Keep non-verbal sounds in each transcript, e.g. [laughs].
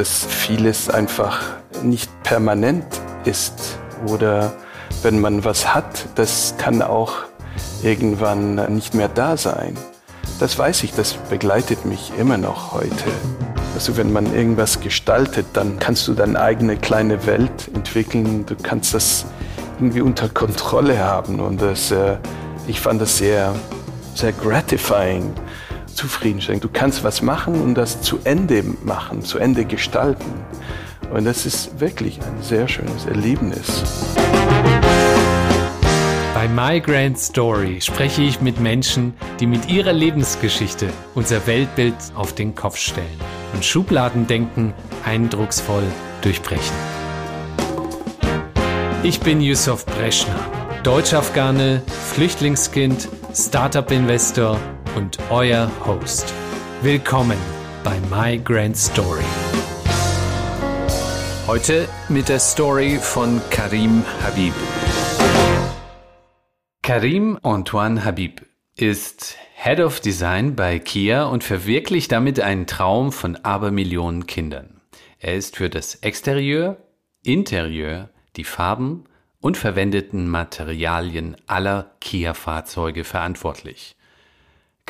dass vieles einfach nicht permanent ist oder wenn man was hat, das kann auch irgendwann nicht mehr da sein. Das weiß ich, das begleitet mich immer noch heute. Also wenn man irgendwas gestaltet, dann kannst du deine eigene kleine Welt entwickeln. Du kannst das irgendwie unter Kontrolle haben. Und das, äh, ich fand das sehr, sehr gratifying, zufriedenstellend. Du kannst was machen und das zu Ende machen, zu Ende gestalten. Und das ist wirklich ein sehr schönes Erlebnis. Bei My Grand Story spreche ich mit Menschen, die mit ihrer Lebensgeschichte unser Weltbild auf den Kopf stellen und Schubladendenken eindrucksvoll durchbrechen. Ich bin Yusuf Breschner, Deutsch-Afghane, Flüchtlingskind, Startup-Investor und euer Host. Willkommen bei My Grand Story. Heute mit der Story von Karim Habib. Karim Antoine Habib ist Head of Design bei Kia und verwirklicht damit einen Traum von Abermillionen Kindern. Er ist für das Exterieur, Interieur, die Farben und verwendeten Materialien aller Kia-Fahrzeuge verantwortlich.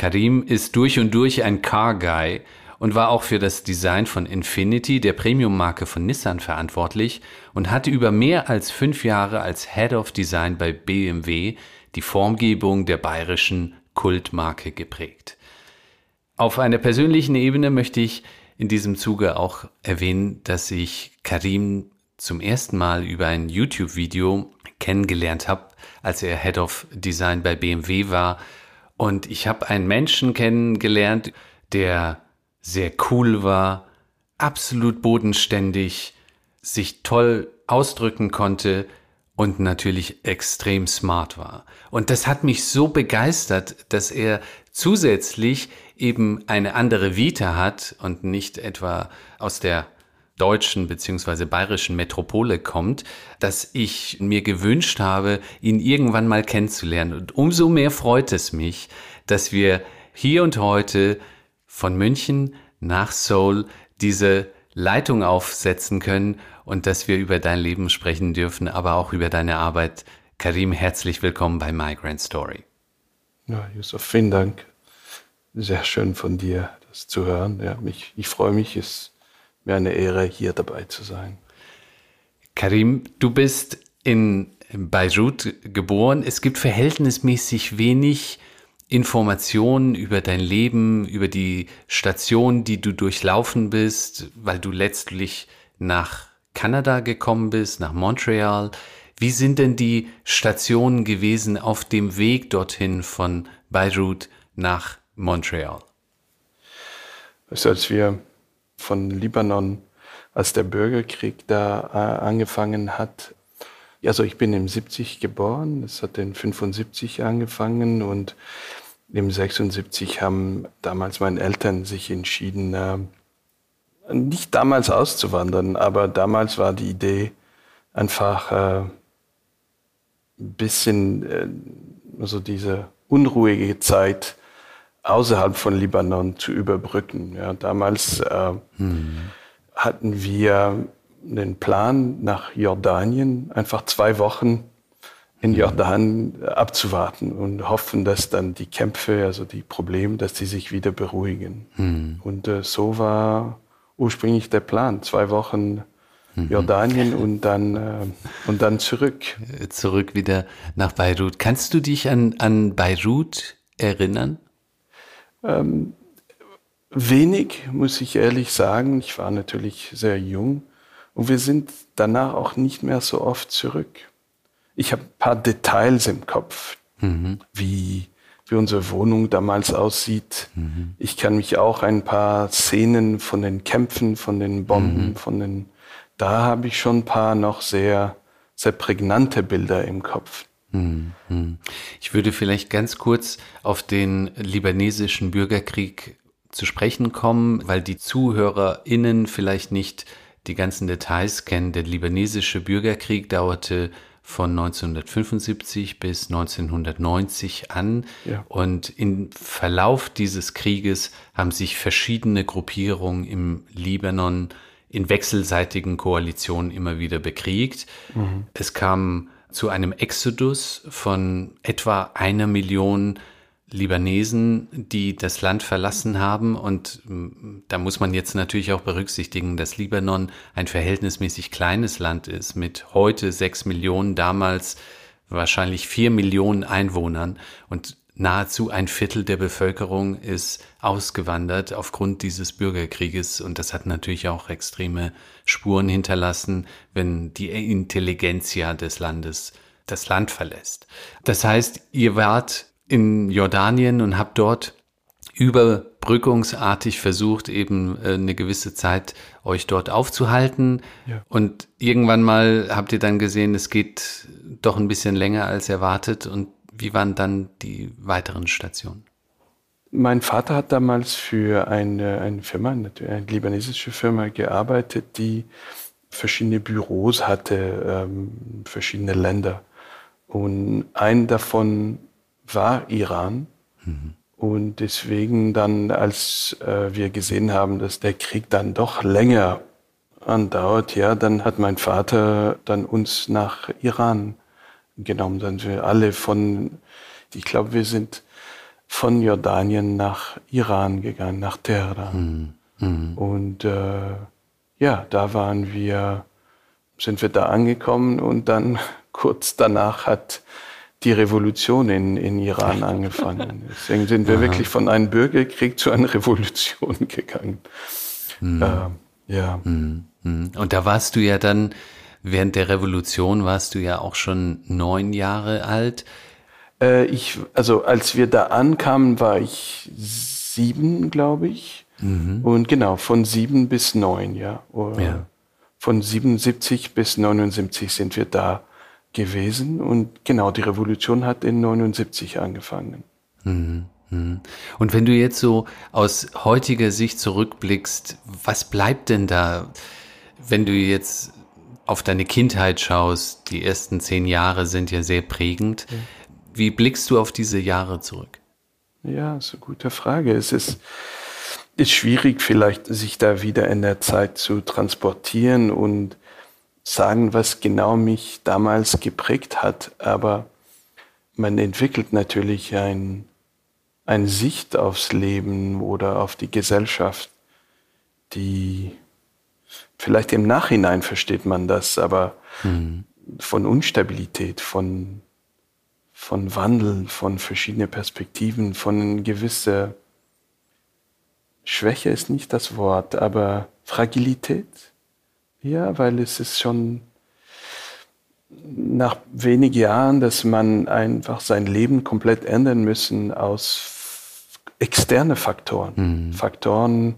Karim ist durch und durch ein Car Guy und war auch für das Design von Infinity, der Premium-Marke von Nissan, verantwortlich und hatte über mehr als fünf Jahre als Head of Design bei BMW die Formgebung der bayerischen Kultmarke geprägt. Auf einer persönlichen Ebene möchte ich in diesem Zuge auch erwähnen, dass ich Karim zum ersten Mal über ein YouTube-Video kennengelernt habe, als er Head of Design bei BMW war. Und ich habe einen Menschen kennengelernt, der sehr cool war, absolut bodenständig, sich toll ausdrücken konnte und natürlich extrem smart war. Und das hat mich so begeistert, dass er zusätzlich eben eine andere Vita hat und nicht etwa aus der deutschen beziehungsweise bayerischen Metropole kommt, dass ich mir gewünscht habe, ihn irgendwann mal kennenzulernen. Und umso mehr freut es mich, dass wir hier und heute von München nach Seoul diese Leitung aufsetzen können und dass wir über dein Leben sprechen dürfen, aber auch über deine Arbeit. Karim, herzlich willkommen bei Migrant Story. Ja, Yusuf, vielen Dank. Sehr schön von dir, das zu hören. Ja, mich, ich freue mich, es mir eine Ehre, hier dabei zu sein. Karim, du bist in Beirut geboren. Es gibt verhältnismäßig wenig Informationen über dein Leben, über die Station, die du durchlaufen bist, weil du letztlich nach Kanada gekommen bist, nach Montreal. Wie sind denn die Stationen gewesen auf dem Weg dorthin von Beirut nach Montreal? Also als wir von Libanon, als der Bürgerkrieg da äh, angefangen hat, also ich bin im 70 geboren, es hat in 75 angefangen und im 76 haben damals meine Eltern sich entschieden, äh, nicht damals auszuwandern, aber damals war die Idee einfach äh, ein bisschen also diese unruhige Zeit außerhalb von Libanon zu überbrücken. Ja, damals äh, hm. hatten wir den Plan nach Jordanien, einfach zwei Wochen in Jordan abzuwarten und hoffen, dass dann die Kämpfe, also die Probleme, dass die sich wieder beruhigen. Mhm. Und äh, so war ursprünglich der Plan. Zwei Wochen mhm. Jordanien und dann, äh, und dann zurück. Zurück wieder nach Beirut. Kannst du dich an, an Beirut erinnern? Ähm, wenig, muss ich ehrlich sagen. Ich war natürlich sehr jung. Und wir sind danach auch nicht mehr so oft zurück ich habe ein paar Details im Kopf, mhm. wie, wie unsere Wohnung damals aussieht. Mhm. Ich kann mich auch ein paar Szenen von den Kämpfen, von den Bomben, mhm. von den, da habe ich schon ein paar noch sehr, sehr prägnante Bilder im Kopf. Ich würde vielleicht ganz kurz auf den libanesischen Bürgerkrieg zu sprechen kommen, weil die ZuhörerInnen vielleicht nicht die ganzen Details kennen. Der libanesische Bürgerkrieg dauerte von 1975 bis 1990 an. Ja. Und im Verlauf dieses Krieges haben sich verschiedene Gruppierungen im Libanon in wechselseitigen Koalitionen immer wieder bekriegt. Mhm. Es kam zu einem Exodus von etwa einer Million Libanesen, die das Land verlassen haben. Und mm, da muss man jetzt natürlich auch berücksichtigen, dass Libanon ein verhältnismäßig kleines Land ist, mit heute sechs Millionen, damals wahrscheinlich vier Millionen Einwohnern. Und nahezu ein Viertel der Bevölkerung ist ausgewandert aufgrund dieses Bürgerkrieges. Und das hat natürlich auch extreme Spuren hinterlassen, wenn die Intelligenzia des Landes das Land verlässt. Das heißt, ihr wart in Jordanien und habt dort überbrückungsartig versucht, eben äh, eine gewisse Zeit euch dort aufzuhalten. Ja. Und irgendwann mal habt ihr dann gesehen, es geht doch ein bisschen länger als erwartet. Und wie waren dann die weiteren Stationen? Mein Vater hat damals für eine, eine Firma, eine, eine libanesische Firma gearbeitet, die verschiedene Büros hatte, ähm, verschiedene Länder. Und ein davon war Iran. Mhm. Und deswegen dann, als äh, wir gesehen haben, dass der Krieg dann doch länger andauert, ja, dann hat mein Vater dann uns nach Iran genommen. Dann wir alle von, ich glaube, wir sind von Jordanien nach Iran gegangen, nach Teheran. Mhm. Mhm. Und äh, ja, da waren wir, sind wir da angekommen und dann [laughs] kurz danach hat die Revolution in, in Iran [laughs] angefangen. Deswegen sind wir Aha. wirklich von einem Bürgerkrieg zu einer [laughs] Revolution gegangen. Mhm. Äh, ja. Mhm. Und da warst du ja dann, während der Revolution warst du ja auch schon neun Jahre alt. Äh, ich, also als wir da ankamen, war ich sieben, glaube ich. Mhm. Und genau, von sieben bis neun, ja. ja. Von 77 bis 79 sind wir da gewesen. Und genau, die Revolution hat in 79 angefangen. Mhm, mhm. Und wenn du jetzt so aus heutiger Sicht zurückblickst, was bleibt denn da, wenn du jetzt auf deine Kindheit schaust? Die ersten zehn Jahre sind ja sehr prägend. Ja. Wie blickst du auf diese Jahre zurück? Ja, ist eine gute Frage. Es ist, ist schwierig, vielleicht sich da wieder in der Zeit zu transportieren und sagen, was genau mich damals geprägt hat, aber man entwickelt natürlich ein, eine Sicht aufs Leben oder auf die Gesellschaft, die vielleicht im Nachhinein versteht man das, aber mhm. von Unstabilität, von, von Wandel, von verschiedenen Perspektiven, von gewisser Schwäche ist nicht das Wort, aber Fragilität ja, weil es ist schon nach wenigen Jahren, dass man einfach sein Leben komplett ändern müssen aus externe Faktoren. Mhm. Faktoren,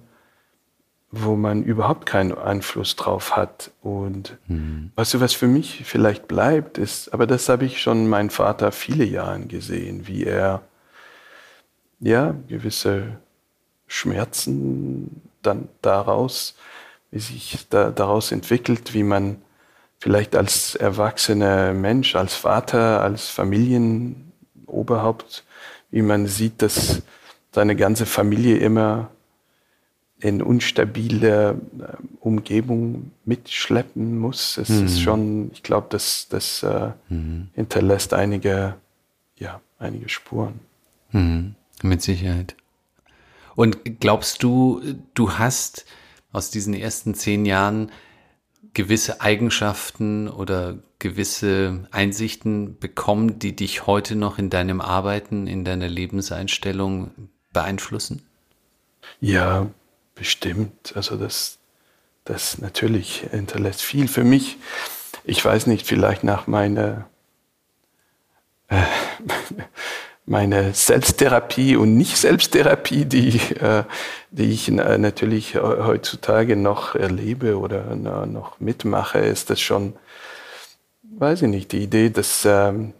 wo man überhaupt keinen Einfluss drauf hat. Und mhm. weißt du, was für mich vielleicht bleibt, ist, aber das habe ich schon meinen Vater viele Jahre gesehen, wie er ja gewisse Schmerzen dann daraus wie sich da, daraus entwickelt, wie man vielleicht als erwachsener Mensch, als Vater, als Familienoberhaupt, wie man sieht, dass seine ganze Familie immer in unstabile äh, Umgebung mitschleppen muss. Es mhm. ist schon, ich glaube, das, das äh, mhm. hinterlässt einige, ja, einige Spuren. Mhm. Mit Sicherheit. Und glaubst du, du hast aus diesen ersten zehn Jahren gewisse Eigenschaften oder gewisse Einsichten bekommen, die dich heute noch in deinem Arbeiten, in deiner Lebenseinstellung beeinflussen? Ja, bestimmt. Also das, das natürlich hinterlässt viel für mich. Ich weiß nicht, vielleicht nach meiner äh, [laughs] meine Selbsttherapie und Nicht-Selbsttherapie, die, äh, die ich äh, natürlich heutzutage noch erlebe oder noch mitmache, ist das schon, weiß ich nicht, die Idee, dass ähm,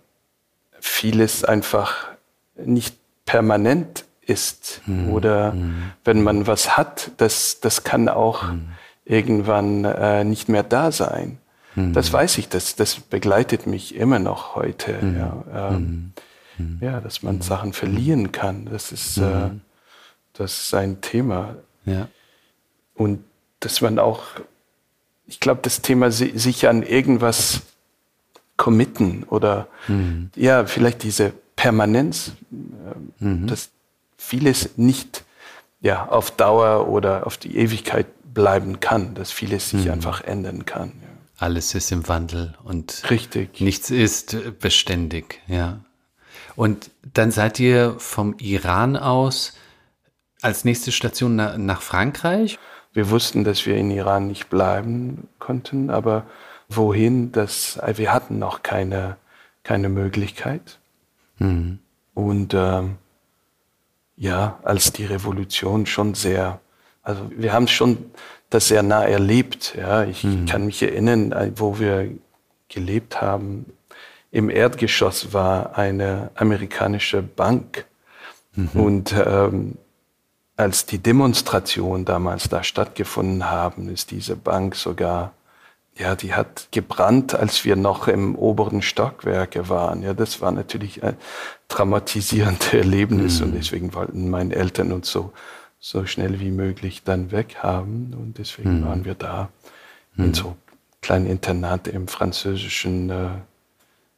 vieles einfach nicht permanent ist mhm. oder mhm. wenn man was hat, das, das kann auch mhm. irgendwann äh, nicht mehr da sein. Mhm. Das weiß ich, das, das begleitet mich immer noch heute. Ja, ähm. Ja, dass man. Sachen verlieren kann. Das ist, äh, das ist ein Thema. Ja. Und dass man auch ich glaube, das Thema sich an irgendwas committen oder mhm. ja, vielleicht diese Permanenz, äh, mhm. dass vieles nicht ja, auf Dauer oder auf die Ewigkeit bleiben kann, dass vieles sich mhm. einfach ändern kann. Ja. Alles ist im Wandel und Richtig. nichts ist beständig, ja. Und dann seid ihr vom Iran aus als nächste Station nach, nach Frankreich? Wir wussten, dass wir in Iran nicht bleiben konnten, aber wohin, das, wir hatten noch keine, keine Möglichkeit. Mhm. Und ähm, ja, als die Revolution schon sehr, also wir haben schon das sehr nah erlebt. Ja, ich mhm. kann mich erinnern, äh, wo wir gelebt haben. Im Erdgeschoss war eine amerikanische Bank mhm. und ähm, als die Demonstration damals da stattgefunden haben, ist diese Bank sogar, ja, die hat gebrannt, als wir noch im oberen Stockwerke waren. Ja, das war natürlich ein traumatisierendes [laughs] Erlebnis mhm. und deswegen wollten meine Eltern uns so, so schnell wie möglich dann weghaben und deswegen mhm. waren wir da mhm. in so kleinen Internat im französischen äh,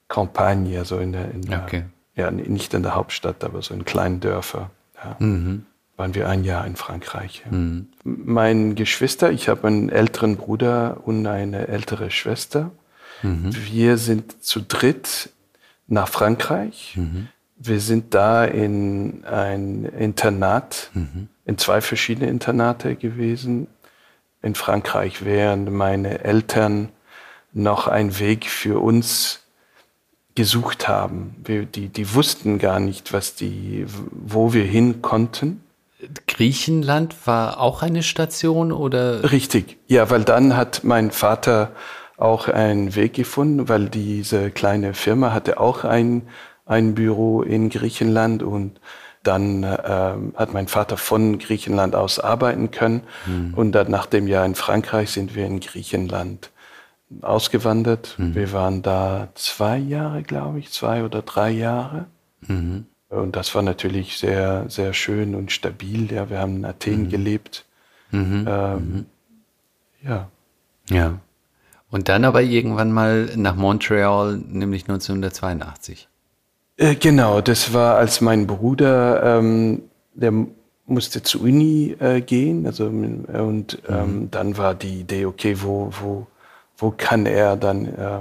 Campagne, also in der, in der okay. ja, nicht in der Hauptstadt, aber so in kleinen Dörfern. Ja. Mhm waren wir ein Jahr in Frankreich. Mhm. Mein Geschwister, ich habe einen älteren Bruder und eine ältere Schwester. Mhm. Wir sind zu dritt nach Frankreich. Mhm. Wir sind da in ein Internat, mhm. in zwei verschiedene Internate gewesen. In Frankreich, während meine Eltern noch einen Weg für uns gesucht haben. Wir, die, die wussten gar nicht, was die, wo wir hin konnten. Griechenland war auch eine Station oder? Richtig, ja, weil dann hat mein Vater auch einen Weg gefunden, weil diese kleine Firma hatte auch ein, ein Büro in Griechenland und dann äh, hat mein Vater von Griechenland aus arbeiten können. Mhm. Und dann nach dem Jahr in Frankreich sind wir in Griechenland ausgewandert. Mhm. Wir waren da zwei Jahre, glaube ich, zwei oder drei Jahre. Mhm. Und das war natürlich sehr, sehr schön und stabil. Ja, wir haben in Athen mhm. gelebt. Mhm. Ähm, mhm. ja. Ja. Und dann aber irgendwann mal nach Montreal, nämlich 1982. Äh, genau, das war, als mein Bruder, ähm, der musste zur Uni äh, gehen. Also, und ähm, mhm. dann war die Idee, okay, wo, wo, wo kann er dann äh,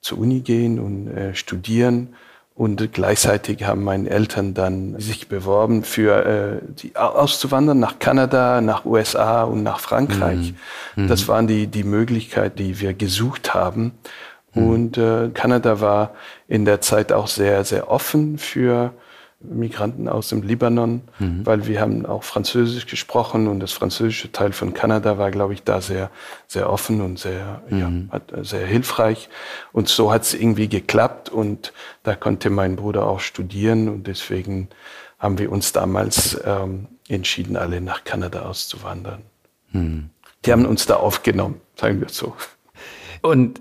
zur Uni gehen und äh, studieren? Und gleichzeitig haben meine Eltern dann sich beworben, für äh, die, auszuwandern nach Kanada, nach USA und nach Frankreich. Mhm. mhm. Das waren die, die Möglichkeiten, die wir gesucht haben. Mhm. Und äh, Kanada war in der Zeit auch sehr, sehr offen für Migranten aus dem Libanon, mhm. weil wir haben auch Französisch gesprochen und das französische Teil von Kanada war, glaube ich, da sehr, sehr offen und sehr, mhm. ja, äh, sehr hilfreich. Und so hat es irgendwie geklappt und da konnte mein Bruder auch studieren und deswegen haben wir uns damals ähm, entschieden, alle nach Kanada auszuwandern. Mhm. Die haben uns da aufgenommen, sagen wir so. Und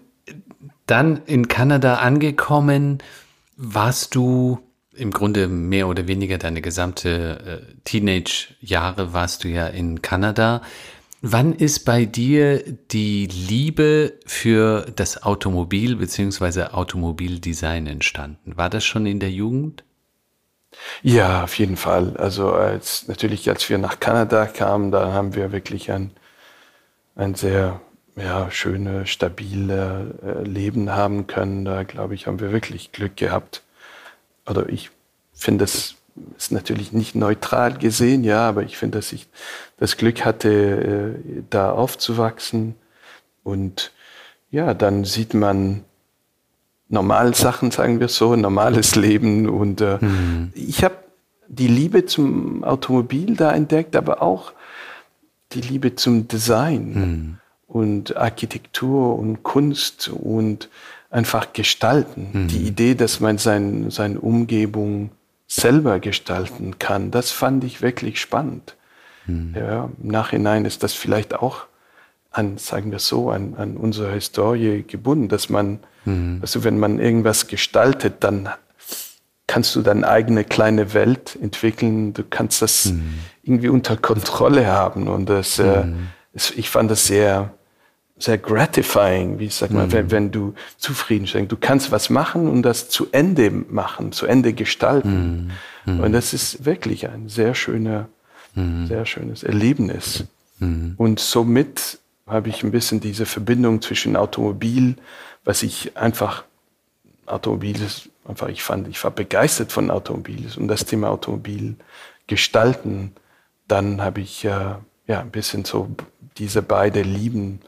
dann in Kanada angekommen, warst du im Grunde mehr oder weniger deine gesamte äh, Teenage-Jahre warst du ja in Kanada. Wann ist bei dir die Liebe für das Automobil bzw. Automobildesign entstanden? War das schon in der Jugend? Ja, auf jeden Fall. Also als natürlich, als wir nach Kanada kamen, da haben wir wirklich ein, ein sehr ja, schöne, stabile äh, Leben haben können. Da glaube ich, haben wir wirklich Glück gehabt oder ich finde das ist natürlich nicht neutral gesehen, ja, aber ich finde, dass ich das Glück hatte, äh, da aufzuwachsen. Und ja, dann sieht man normale Sachen, sagen wir so, normales Leben. Und äh, mhm. ich habe die Liebe zum Automobil da entdeckt, aber auch die Liebe zum Design mhm. und Architektur und Kunst und einfach gestalten. Mhm. Die Idee, dass man sein, seine Umgebung selber gestalten kann, das fand ich wirklich spannend. Mhm. Ja, Im Nachhinein ist das vielleicht auch an, sagen wir so, an, an unsere Historie gebunden, dass man, mhm. also wenn man irgendwas gestaltet, dann kannst du deine eigene kleine Welt entwickeln, du kannst das mhm. irgendwie unter Kontrolle haben und das, äh, mhm. ich fand das sehr, sehr gratifying, wie sagt man, mhm. wenn, wenn, du zufriedenstellst. Du kannst was machen und das zu Ende machen, zu Ende gestalten. Mhm. Und das ist wirklich ein sehr schöner, mhm. sehr schönes Erlebnis. Mhm. Und somit habe ich ein bisschen diese Verbindung zwischen Automobil, was ich einfach, Automobil ist einfach, ich fand, ich war begeistert von Automobil und das Thema Automobil gestalten. Dann habe ich äh, ja ein bisschen so diese beide Lieben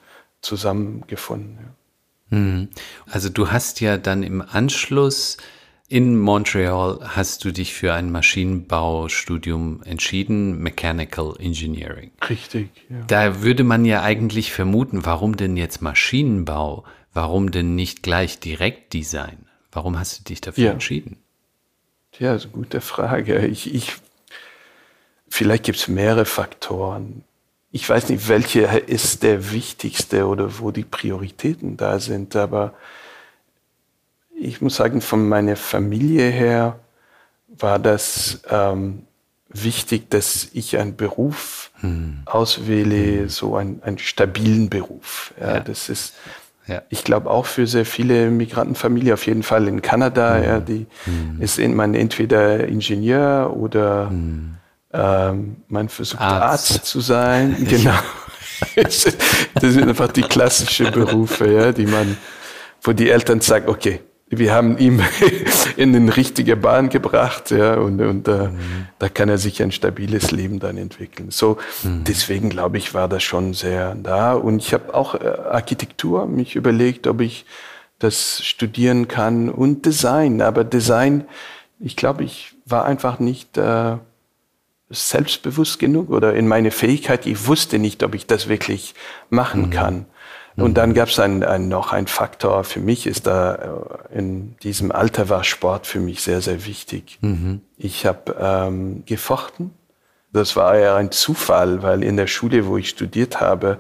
zusammengefunden. Ja. Mhm. Also du hast ja dann im Anschluss in Montreal hast du dich für ein Maschinenbaustudium entschieden, Mechanical Engineering. Richtig, ja. Da würde man ja eigentlich vermuten, warum denn jetzt Maschinenbau? Warum denn nicht gleich Direktdesign? Warum hast du dich dafür ja. entschieden? Ja, das ist eine gute Frage. Ich, ich, vielleicht gibt es mehrere Faktoren. Ich weiß nicht, welcher ist der wichtigste oder wo die Prioritäten da sind, aber ich muss sagen, von meiner Familie her war das ähm, wichtig, dass ich einen Beruf hm. auswähle, hm. so einen, einen stabilen Beruf. Ja, ja. Das ist, ja. ich glaube auch für sehr viele Migrantenfamilien, auf jeden Fall in Kanada, hm. ja, die hm. ist man entweder Ingenieur oder hm. Ähm, man versucht Arzt, Arzt zu sein. [laughs] Genau. das sind einfach die klassischen Berufe, ja, die man, wo die Eltern sagen, okay, wir haben ihn [laughs] in den richtige Bahn gebracht, ja, und, und äh, mhm. da kann er sich ein stabiles Leben dann entwickeln. So, mhm. deswegen glaube ich, war das schon sehr da. Und ich habe auch äh, Architektur mich überlegt, ob ich das studieren kann und Design. Aber Design, ich glaube, ich war einfach nicht äh, selbstbewusst genug oder in meine Fähigkeit. Ich wusste nicht, ob ich das wirklich machen mhm. kann. Und dann gab es ein, ein, noch ein Faktor, für mich ist da, äh, in diesem Alter war Sport für mich sehr, sehr wichtig. Mhm. Ich habe ähm, gefochten. Das war ja ein Zufall, weil in der Schule, wo ich studiert habe,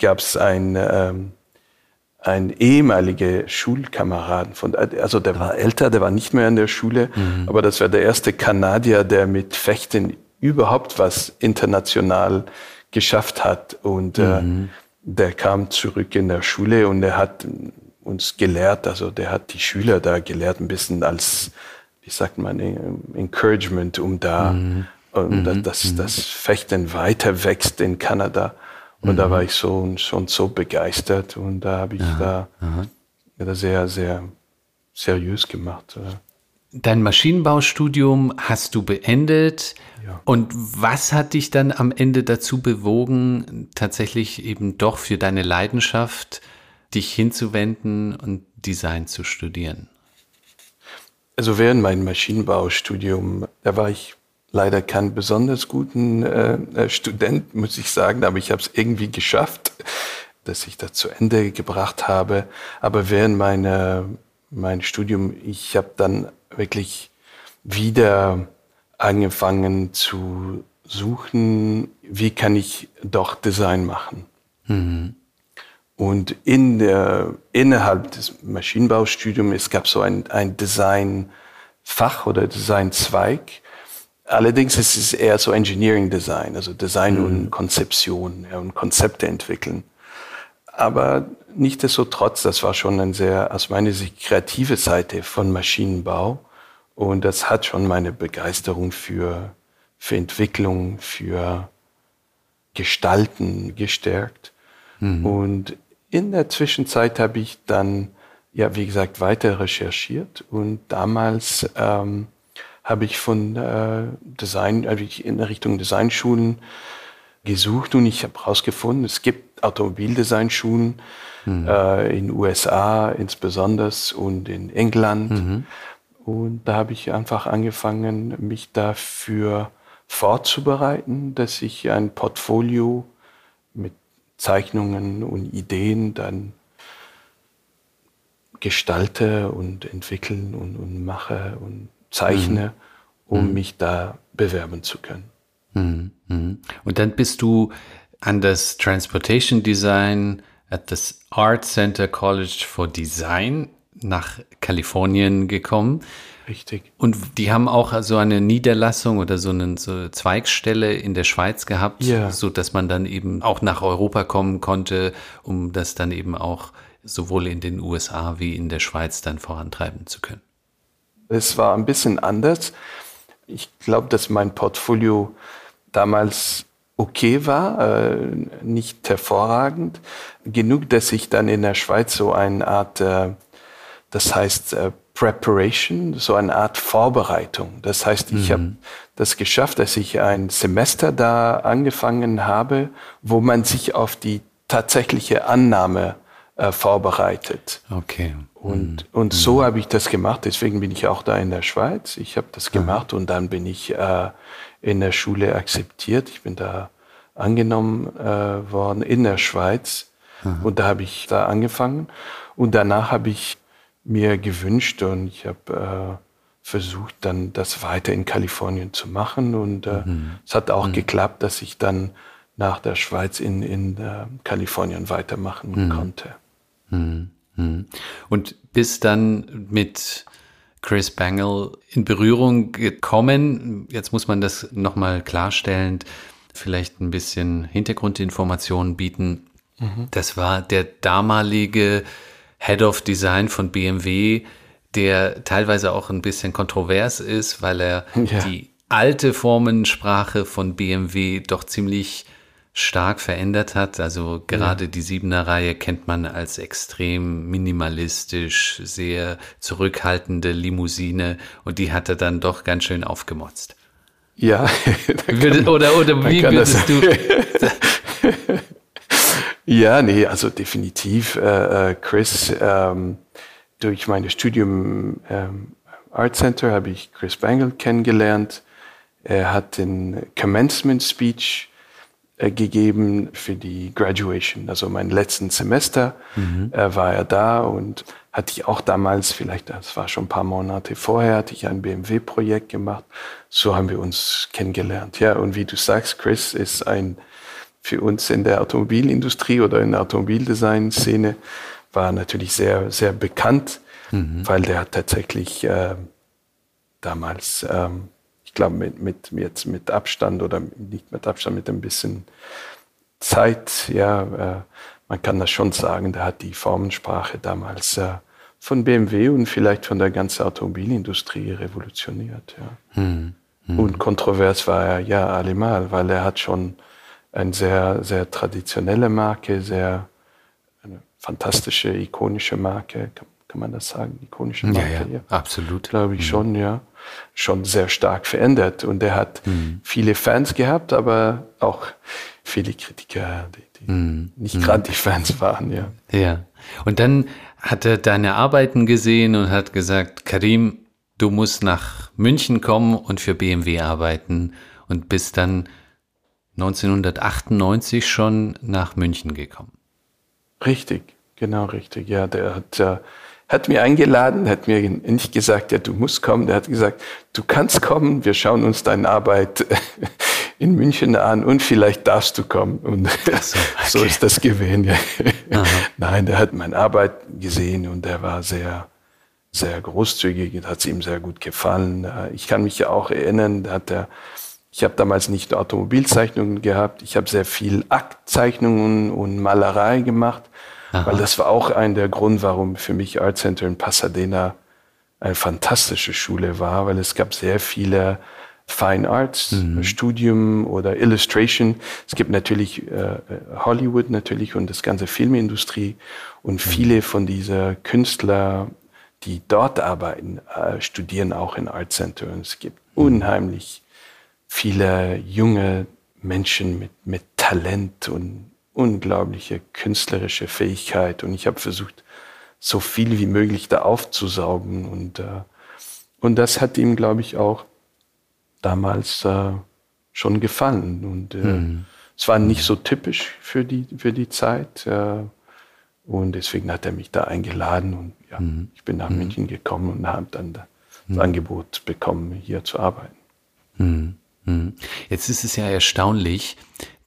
gab es ein, ähm, ein ehemaliger Schulkameraden von, also der war älter, der war nicht mehr in der Schule, mhm. aber das war der erste Kanadier, der mit Fechten überhaupt was international geschafft hat und äh, mhm. äh, der kam zurück in der Schule und er hat uns gelehrt, also der hat die Schüler da gelehrt, ein bisschen als, wie sagt man, Encouragement, um da, mhm. um mhm. dass mhm. das Fechten weiter wächst in Kanada. Und mhm. da war ich so schon so begeistert und da habe ich Aha. da Aha. sehr, sehr seriös gemacht. Dein Maschinenbaustudium hast du beendet. Ja. Und was hat dich dann am Ende dazu bewogen, tatsächlich eben doch für deine Leidenschaft dich hinzuwenden und Design zu studieren? Also während meinem Maschinenbaustudium, da war ich leider kein besonders guten äh, äh Student, muss ich sagen, aber ich habe es irgendwie geschafft, dass ich das zu Ende gebracht habe. Aber während meiner mein Studium, ich habe dann wirklich wieder angefangen zu suchen, wie kann ich doch Design machen. Mhm. Und in der, innerhalb des Maschinenbaustudiums, es gab so ein, ein Designfach oder Designzweig. Allerdings ist es eher so Engineering Design, also Design mhm. und Konzeption ja, und Konzepte entwickeln. Aber nichtsdestotrotz, das war schon eine sehr, aus meiner Sicht, kreative Seite von Maschinenbau. Und das hat schon meine Begeisterung für, für Entwicklung, für Gestalten gestärkt. Mhm. Und in der Zwischenzeit habe ich dann, ja, wie gesagt, weiter recherchiert. Und damals ähm, habe ich von äh, Design, habe ich in Richtung Designschulen gesucht und ich habe herausgefunden, es gibt Automobildesignsschulen mhm. äh, in USA insbesondere und in England. Mhm. Und da habe ich einfach angefangen, mich dafür vorzubereiten, dass ich ein Portfolio mit Zeichnungen und Ideen dann gestalte und entwickeln und, und mache und zeichne, mhm. um mhm. mich da bewerben zu können. Mhm. Und dann bist du an das Transportation Design at das Art Center College for Design nach Kalifornien gekommen. Richtig. Und die haben auch so eine Niederlassung oder so eine so Zweigstelle in der Schweiz gehabt, ja. so dass man dann eben auch nach Europa kommen konnte, um das dann eben auch sowohl in den USA wie in der Schweiz dann vorantreiben zu können. Es war ein bisschen anders. Ich glaube, dass mein Portfolio damals okay war, äh, nicht hervorragend. Genug, dass ich dann in der Schweiz so eine Art, äh, das heißt äh, Preparation, so eine Art Vorbereitung. Das heißt, ich mhm. habe das geschafft, dass ich ein Semester da angefangen habe, wo man sich auf die tatsächliche Annahme äh, vorbereitet. Okay. Und, mhm. und so mhm. habe ich das gemacht. Deswegen bin ich auch da in der Schweiz. Ich habe das gemacht und dann bin ich äh, in der Schule akzeptiert. Ich bin da angenommen äh, worden in der Schweiz. Mhm. Und da habe ich da angefangen. Und danach habe ich mir gewünscht und ich habe äh, versucht, dann das weiter in Kalifornien zu machen. Und äh, mhm. es hat auch mhm. geklappt, dass ich dann nach der Schweiz in, in äh, Kalifornien weitermachen mhm. konnte. Mhm. Mhm. Und bis dann mit Chris Bangle in Berührung gekommen. Jetzt muss man das nochmal klarstellen, vielleicht ein bisschen Hintergrundinformationen bieten. Mhm. Das war der damalige Head of Design von BMW, der teilweise auch ein bisschen kontrovers ist, weil er ja. die alte Formensprache von BMW doch ziemlich stark verändert hat. Also gerade ja. die Siebener Reihe kennt man als extrem minimalistisch, sehr zurückhaltende Limousine und die hat er dann doch ganz schön aufgemotzt. Ja. [laughs] Würde, oder, oder wie würdest du? [laughs] ja, nee, also definitiv. Äh, äh, Chris, ähm, durch mein Studium ähm, Art Center habe ich Chris Bangle kennengelernt. Er hat den Commencement Speech gegeben für die Graduation. Also mein letzten Semester mhm. äh, war er da und hatte ich auch damals, vielleicht, das war schon ein paar Monate vorher, hatte ich ein BMW-Projekt gemacht. So haben wir uns kennengelernt. Ja, und wie du sagst, Chris ist ein für uns in der Automobilindustrie oder in der Automobildesign-Szene war natürlich sehr, sehr bekannt, mhm. weil der hat tatsächlich äh, damals ähm, glaube, mit, mit, jetzt mit Abstand oder nicht mit Abstand, mit ein bisschen Zeit, ja, äh, man kann das schon sagen, da hat die Formensprache damals äh, von BMW und vielleicht von der ganzen Automobilindustrie revolutioniert. Ja. Hm, hm. Und kontrovers war er ja allemal, weil er hat schon eine sehr, sehr traditionelle Marke, sehr eine fantastische, ikonische Marke, kann, kann man das sagen, ikonische Marke? Ja, ja, ja. absolut. Glaube ich mhm. schon, ja schon sehr stark verändert. Und er hat mhm. viele Fans gehabt, aber auch viele Kritiker, die, die mhm. nicht gerade die Fans waren. Ja. ja. Und dann hat er deine Arbeiten gesehen und hat gesagt, Karim, du musst nach München kommen und für BMW arbeiten und bist dann 1998 schon nach München gekommen. Richtig, genau richtig. Ja, der hat äh, hat mir eingeladen, hat mir nicht gesagt, ja, du musst kommen. Der hat gesagt, du kannst kommen, wir schauen uns deine Arbeit [laughs] in München an und vielleicht darfst du kommen. Und [laughs] so, okay. so, ist das gewesen. Nein, der hat meine Arbeit gesehen und der war sehr, sehr großzügig, hat es ihm sehr gut gefallen. Ich kann mich ja auch erinnern, da hat er, ich habe damals nicht Automobilzeichnungen gehabt, ich habe sehr viel Aktzeichnungen und Malerei gemacht. Aha. Weil das war auch ein der Grund, warum für mich Art Center in Pasadena eine fantastische Schule war, weil es gab sehr viele Fine Arts, mhm. Studium oder Illustration. Es gibt natürlich äh, Hollywood natürlich und das ganze Filmindustrie und mhm. viele von dieser Künstler, die dort arbeiten, äh, studieren auch in Art Center und es gibt mhm. unheimlich viele junge Menschen mit, mit Talent und unglaubliche künstlerische Fähigkeit und ich habe versucht, so viel wie möglich da aufzusaugen und, äh, und das hat ihm, glaube ich, auch damals äh, schon gefallen und äh, mhm. es war nicht so typisch für die, für die Zeit äh, und deswegen hat er mich da eingeladen und ja, mhm. ich bin nach mhm. München gekommen und habe dann das mhm. Angebot bekommen, hier zu arbeiten. Mhm. Mhm. Jetzt ist es ja erstaunlich,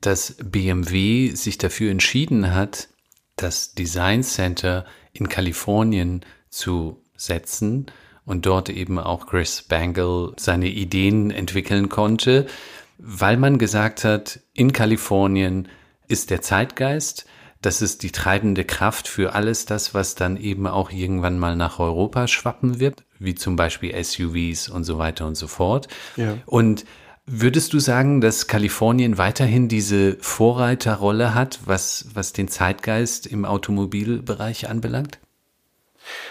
dass BMW sich dafür entschieden hat, das Design Center in Kalifornien zu setzen und dort eben auch Chris Bangle seine Ideen entwickeln konnte, weil man gesagt hat, in Kalifornien ist der Zeitgeist, das ist die treibende Kraft für alles das, was dann eben auch irgendwann mal nach Europa schwappen wird, wie zum Beispiel SUVs und so weiter und so fort. Ja. Und Würdest du sagen, dass Kalifornien weiterhin diese Vorreiterrolle hat, was, was den Zeitgeist im Automobilbereich anbelangt?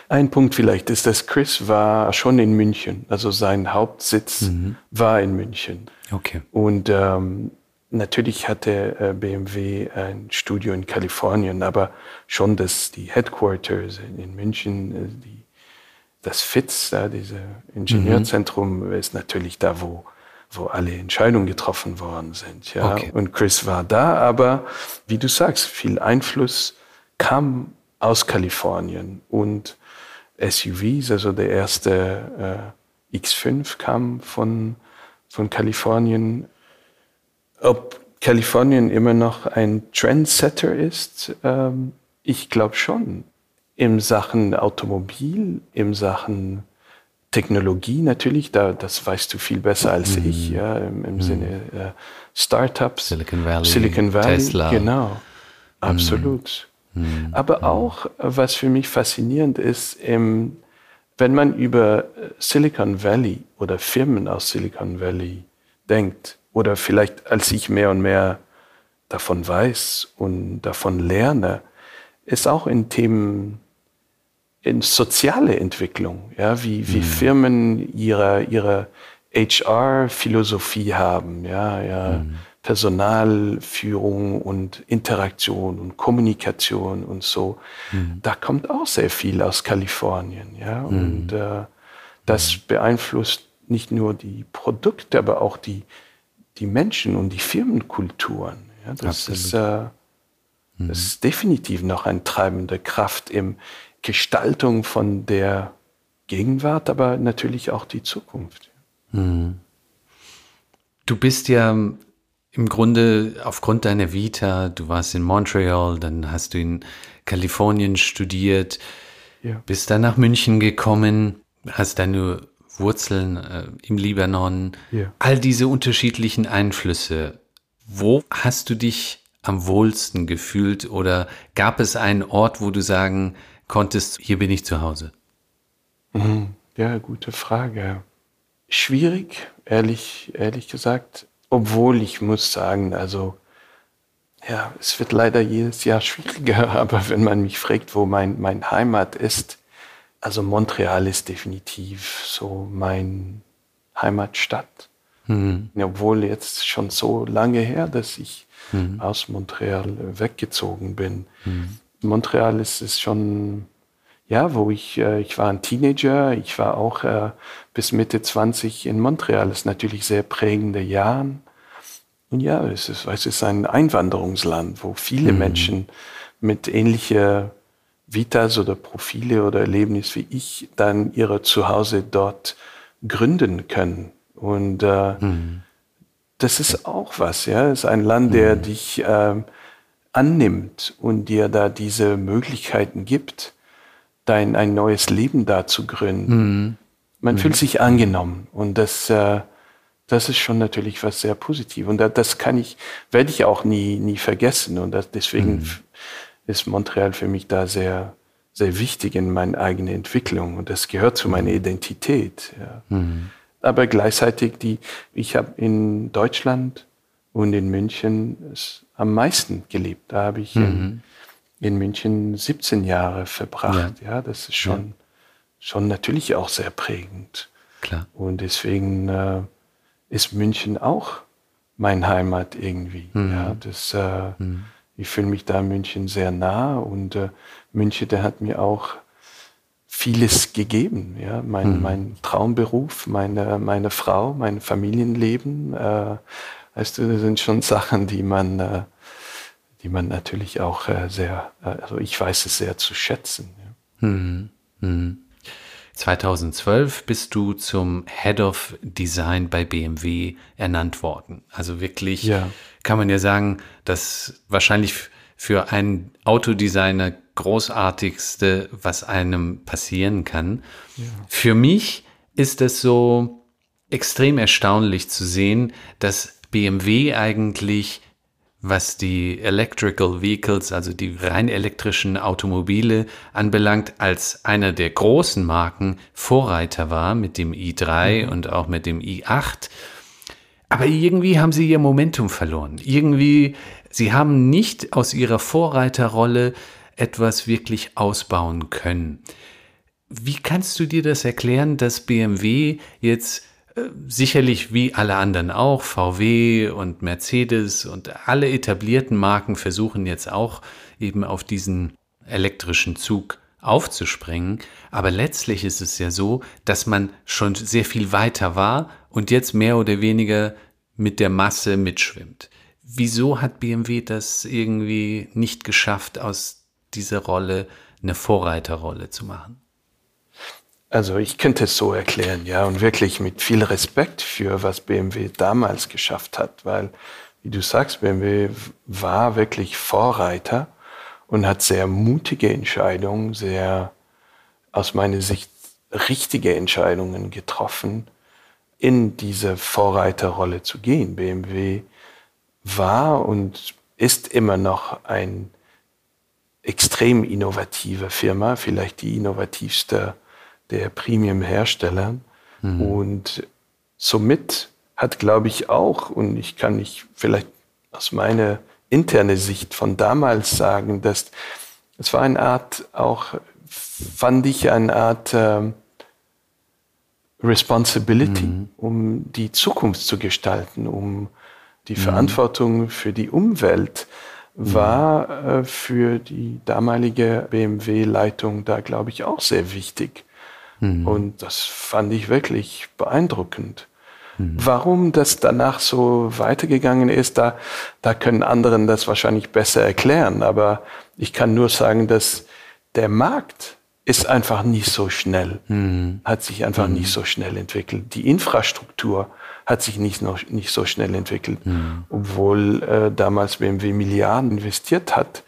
Ein Punkt vielleicht ist, dass Chris war schon in München, also sein Hauptsitz mhm. war in München. Okay. Und ähm, natürlich hatte äh, BMW ein Studio in Kalifornien, aber schon das, die Headquarters in, München, äh, die, das FITZ, da, dieses Ingenieurzentrum, mhm. ist natürlich da, wo wo alle Entscheidungen getroffen worden sind. Ja? Okay. Und Chris war da, aber wie du sagst, viel Einfluss kam aus Kalifornien und SUVs, also der erste äh, X5 kam von, von Kalifornien. Ob Kalifornien immer noch ein Trendsetter ist, ähm, ich glaube schon. Im Sachen Automobil, im Sachen Technologie natürlich, da, das weißt du viel besser als mhm. ich, ja, im, im mhm. Sinne äh, Startups. Silicon Valley. Silicon Valley, Tesla. Genau, mhm. absolut. Mhm. Aber auch, was für mich faszinierend ist, ähm, wenn man über Silicon Valley oder Firmen aus Silicon Valley denkt, oder vielleicht als ich mehr und mehr davon weiß und davon lerne, ist auch in Themen in soziale Entwicklung, ja, wie, wie mhm. Firmen ihre, ihre HR-Philosophie haben, ja, ja, mhm. Personalführung und Interaktion und Kommunikation und so. Mhm. Da kommt auch sehr viel aus Kalifornien, ja, mhm. und äh, das mhm. beeinflusst nicht nur die Produkte, aber auch die, die Menschen und die Firmenkulturen. Ja, das, ist, äh, das mhm. ist definitiv noch eine treibende Kraft im, Gestaltung von der Gegenwart, aber natürlich auch die Zukunft. Hm. Du bist ja im Grunde aufgrund deiner Vita, du warst in Montreal, dann hast du in Kalifornien studiert, ja. bist dann nach München gekommen, hast deine Wurzeln äh, im Libanon, ja. all diese unterschiedlichen Einflüsse. Wo hast du dich am wohlsten gefühlt oder gab es einen Ort, wo du sagen konntest, hier bin ich zu Hause? Mhm. Ja, gute Frage. Schwierig, ehrlich, ehrlich gesagt. Obwohl ich muss sagen, also, ja, es wird leider jedes Jahr [laughs] schwieriger, aber wenn man mich fragt, wo mein, mein Heimat ist, also Montreal ist definitiv so mein Heimatstadt. Mhm. Obwohl jetzt schon so lange her, dass ich mhm. aus Montreal weggezogen bin. Mhm. Montreal ist, ist schon, ja, wo ich, äh, ich war ein Teenager, ich war auch äh, bis Mitte 20 in Montreal, das ist natürlich sehr prägende Jahren. Und ja, es ist, es ist ein Einwanderungsland, wo viele mhm. Menschen mit ähnlicher Vitas oder Profile oder Erlebnis wie ich dann ihre Zuhause dort gründen können. Und äh, mhm. das ist auch was, ja. Es ist ein Land, der mhm. dich äh, annimmt und dir da diese Möglichkeiten gibt, dein ein neues Leben da zu gründen. Mhm. Man mhm. fühlt sich angenommen und das, äh, das ist schon natürlich was sehr Positives. Und das kann ich, werde ich auch nie, nie vergessen. Und das, deswegen mhm. ist Montreal für mich da sehr, sehr wichtig in meiner eigenen Entwicklung. Und das gehört zu meiner mhm. Identität. Ja. Mhm. Aber gleichzeitig die, ich habe in Deutschland und in München am meisten gelebt. Da habe ich mhm. in, in, München 17 Jahre verbracht. Ja, ja das ist schon, ja. schon natürlich auch sehr prägend. Klar. Und deswegen äh, ist München auch mein Heimat irgendwie. Mhm. Ja, das, äh, mhm. Ich fühle mich da in München sehr nah und äh, München, der hat mir auch vieles gegeben. Ja, mein, mhm. mein Traumberuf, meine, meine Frau, mein Familienleben, äh, Weißt du, das sind schon Sachen, die man, äh, die man natürlich auch äh, sehr, äh, also ich weiß es sehr zu schätzen. Ja. Mhm. Mhm. 2012 bist du zum Head of Design bei BMW ernannt worden. Also wirklich, ja. kann man ja sagen, dass wahrscheinlich für einen Autodesigner Großartigste, was einem passieren kann. Ja. Für mich ist es so extrem erstaunlich zu sehen, dass BMW eigentlich was die Electrical Vehicles, also die rein elektrischen Automobile anbelangt, als einer der großen Marken Vorreiter war mit dem i3 mhm. und auch mit dem i8. Aber irgendwie haben sie ihr Momentum verloren. Irgendwie, sie haben nicht aus ihrer Vorreiterrolle etwas wirklich ausbauen können. Wie kannst du dir das erklären, dass BMW jetzt sicherlich wie alle anderen auch, VW und Mercedes und alle etablierten Marken versuchen jetzt auch eben auf diesen elektrischen Zug aufzuspringen. Aber letztlich ist es ja so, dass man schon sehr viel weiter war und jetzt mehr oder weniger mit der Masse mitschwimmt. Wieso hat BMW das irgendwie nicht geschafft, aus dieser Rolle eine Vorreiterrolle zu machen? Also ich könnte es so erklären, ja, und wirklich mit viel Respekt für was BMW damals geschafft hat, weil, wie du sagst, BMW war wirklich Vorreiter und hat sehr mutige Entscheidungen, sehr aus meiner Sicht richtige Entscheidungen getroffen, in diese Vorreiterrolle zu gehen. BMW war und ist immer noch ein extrem innovative Firma, vielleicht die innovativste der Premium-Hersteller. Mhm. Und somit hat, glaube ich, auch, und ich kann nicht vielleicht aus meiner internen Sicht von damals sagen, dass es war eine Art, auch fand ich eine Art äh, Responsibility, mhm. um die Zukunft zu gestalten, um die mhm. Verantwortung für die Umwelt mhm. war äh, für die damalige BMW-Leitung da, glaube ich, auch sehr wichtig. Mhm. Und das fand ich wirklich beeindruckend. Mhm. Warum das danach so weitergegangen ist, da, da können anderen das wahrscheinlich besser erklären. Aber ich kann nur sagen, dass der Markt ist einfach nicht so schnell, mhm. hat sich einfach mhm. nicht so schnell entwickelt. Die Infrastruktur hat sich nicht, noch, nicht so schnell entwickelt, mhm. obwohl äh, damals BMW Milliarden investiert hat,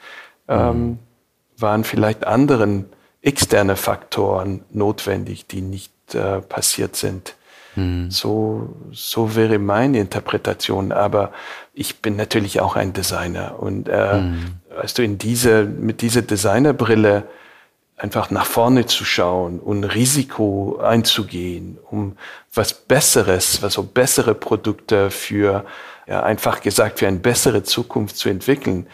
ähm, mhm. waren vielleicht anderen externe Faktoren notwendig, die nicht äh, passiert sind. Mhm. So, so wäre meine Interpretation. Aber ich bin natürlich auch ein Designer und äh, mhm. weißt du, in diese, mit dieser Designerbrille einfach nach vorne zu schauen und Risiko einzugehen, um was Besseres, was so bessere Produkte für, ja, einfach gesagt, für eine bessere Zukunft zu entwickeln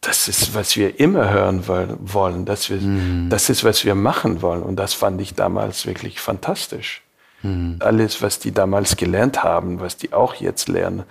das ist, was wir immer hören wollen. Das, wir, mhm. das ist, was wir machen wollen. Und das fand ich damals wirklich fantastisch. Mhm. Alles, was die damals gelernt haben, was die auch jetzt lernen,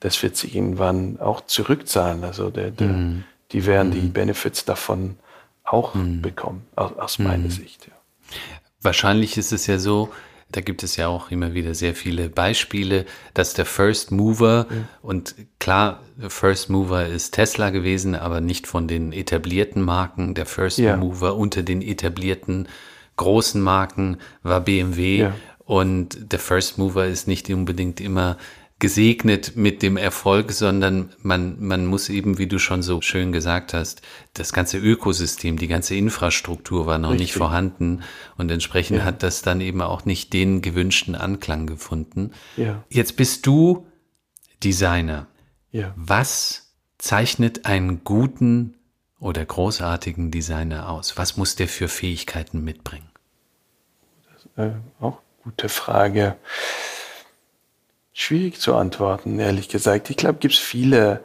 das wird sich irgendwann auch zurückzahlen. Also der, der, mhm. die werden die mhm. Benefits davon auch mhm. bekommen, aus, aus meiner mhm. Sicht. Ja. Wahrscheinlich ist es ja so, da gibt es ja auch immer wieder sehr viele Beispiele, dass der First Mover mhm. und klar, First Mover ist Tesla gewesen, aber nicht von den etablierten Marken. Der First ja. Mover unter den etablierten großen Marken war BMW ja. und der First Mover ist nicht unbedingt immer gesegnet mit dem Erfolg, sondern man, man muss eben, wie du schon so schön gesagt hast, das ganze Ökosystem, die ganze Infrastruktur war noch Richtig. nicht vorhanden und entsprechend ja. hat das dann eben auch nicht den gewünschten Anklang gefunden. Ja. Jetzt bist du Designer. Ja. Was zeichnet einen guten oder großartigen Designer aus? Was muss der für Fähigkeiten mitbringen? Das äh, auch gute Frage. Schwierig zu antworten, ehrlich gesagt. Ich glaube, gibt es viele,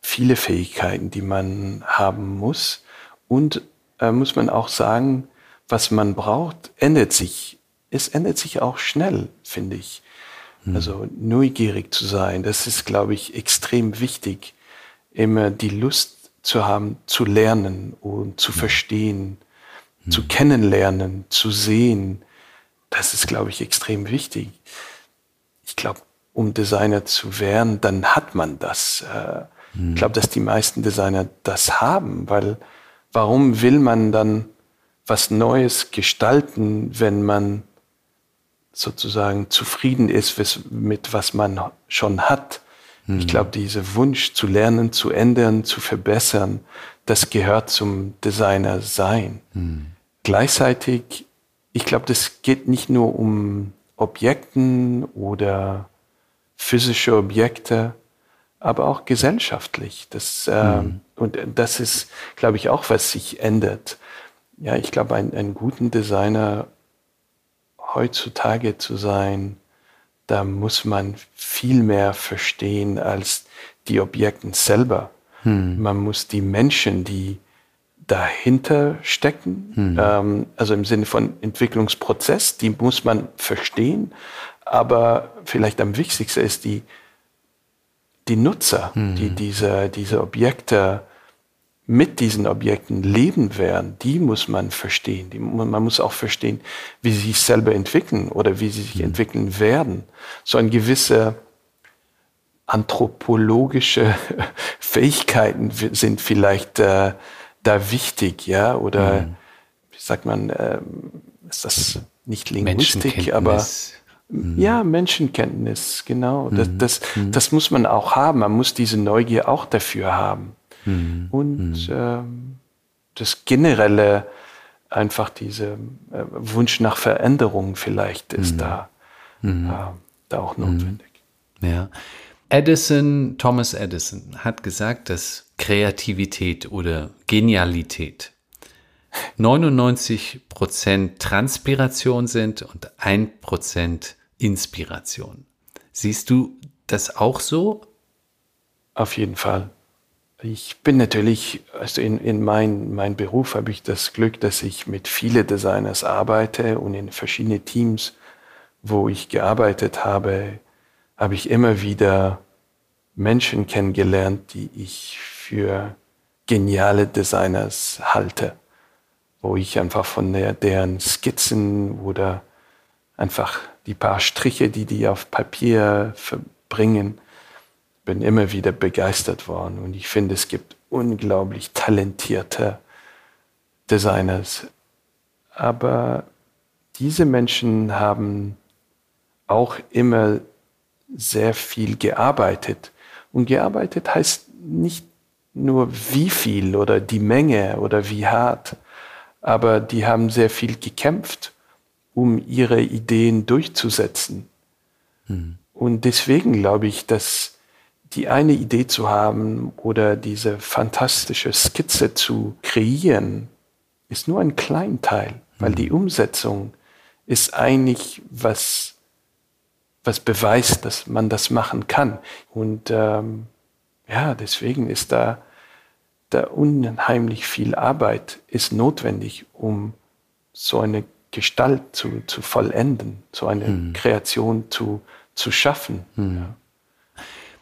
viele Fähigkeiten, die man haben muss. Und äh, muss man auch sagen, was man braucht, ändert sich. Es ändert sich auch schnell, finde ich. Hm. Also neugierig zu sein, das ist, glaube ich, extrem wichtig. Immer die Lust zu haben, zu lernen und zu hm. verstehen, hm. zu kennenlernen, zu sehen. Das ist, glaube ich, extrem wichtig. Ich glaube, um Designer zu werden, dann hat man das. Mhm. Ich glaube, dass die meisten Designer das haben, weil warum will man dann was Neues gestalten, wenn man sozusagen zufrieden ist mit was man schon hat? Hm. Ich glaube, dieser Wunsch zu lernen, zu ändern, zu verbessern, das gehört zum Designer sein. Hm. Gleichzeitig, ich glaube, das geht nicht nur um Objekten oder physische Objekte, aber auch gesellschaftlich. Das, äh, mhm. Und das ist, glaube ich, auch, was sich ändert. Ja, ich glaube, ein, ein guten Designer heutzutage zu sein, da muss man viel mehr verstehen als die Objekte selber. Mhm. Man muss die Menschen, die dahinter stecken, mhm. ähm, also im Sinne von Entwicklungsprozess, die muss man verstehen. Aber vielleicht am wichtigsten ist die, die Nutzer, mhm. die diese, diese Objekte mit diesen Objekten leben werden, die muss man verstehen. Die, man muss auch verstehen, wie sie sich selber entwickeln oder wie sie sich mhm. entwickeln werden. So ein gewisse anthropologische [laughs] Fähigkeiten sind vielleicht äh, da wichtig, ja, oder mhm. wie sagt man, äh, ist das nicht Linguistik, aber Mhm. Ja, Menschenkenntnis, genau. Das, mhm. das, mhm. das muss man auch haben. Man muss diese Neugier auch dafür haben. Und ähm, das generelle, einfach dieser äh, Wunsch nach Veränderung vielleicht ist da, äh, da auch notwendig. Ja. Edison, Thomas Edison, hat gesagt, dass Kreativität oder Genialität 99% Transpiration sind und 1 Inspiration. Siehst du das auch so? Auf jeden Fall. Ich bin natürlich, also in, in mein, mein Beruf habe ich das Glück, dass ich mit vielen Designers arbeite und in verschiedenen Teams, wo ich gearbeitet habe, habe ich immer wieder Menschen kennengelernt, die ich für geniale Designers halte, wo ich einfach von der, deren Skizzen oder einfach die paar Striche, die die auf Papier verbringen, bin immer wieder begeistert worden. Und ich finde, es gibt unglaublich talentierte Designers. Aber diese Menschen haben auch immer sehr viel gearbeitet. Und gearbeitet heißt nicht nur wie viel oder die Menge oder wie hart, aber die haben sehr viel gekämpft um ihre Ideen durchzusetzen. Mhm. Und deswegen glaube ich, dass die eine Idee zu haben oder diese fantastische Skizze zu kreieren, ist nur ein Kleinteil, weil mhm. die Umsetzung ist eigentlich was, was beweist, dass man das machen kann. Und ähm, ja, deswegen ist da, da unheimlich viel Arbeit ist notwendig, um so eine Gestalt zu, zu vollenden, so eine hm. Kreation zu, zu schaffen. Hm. Ja.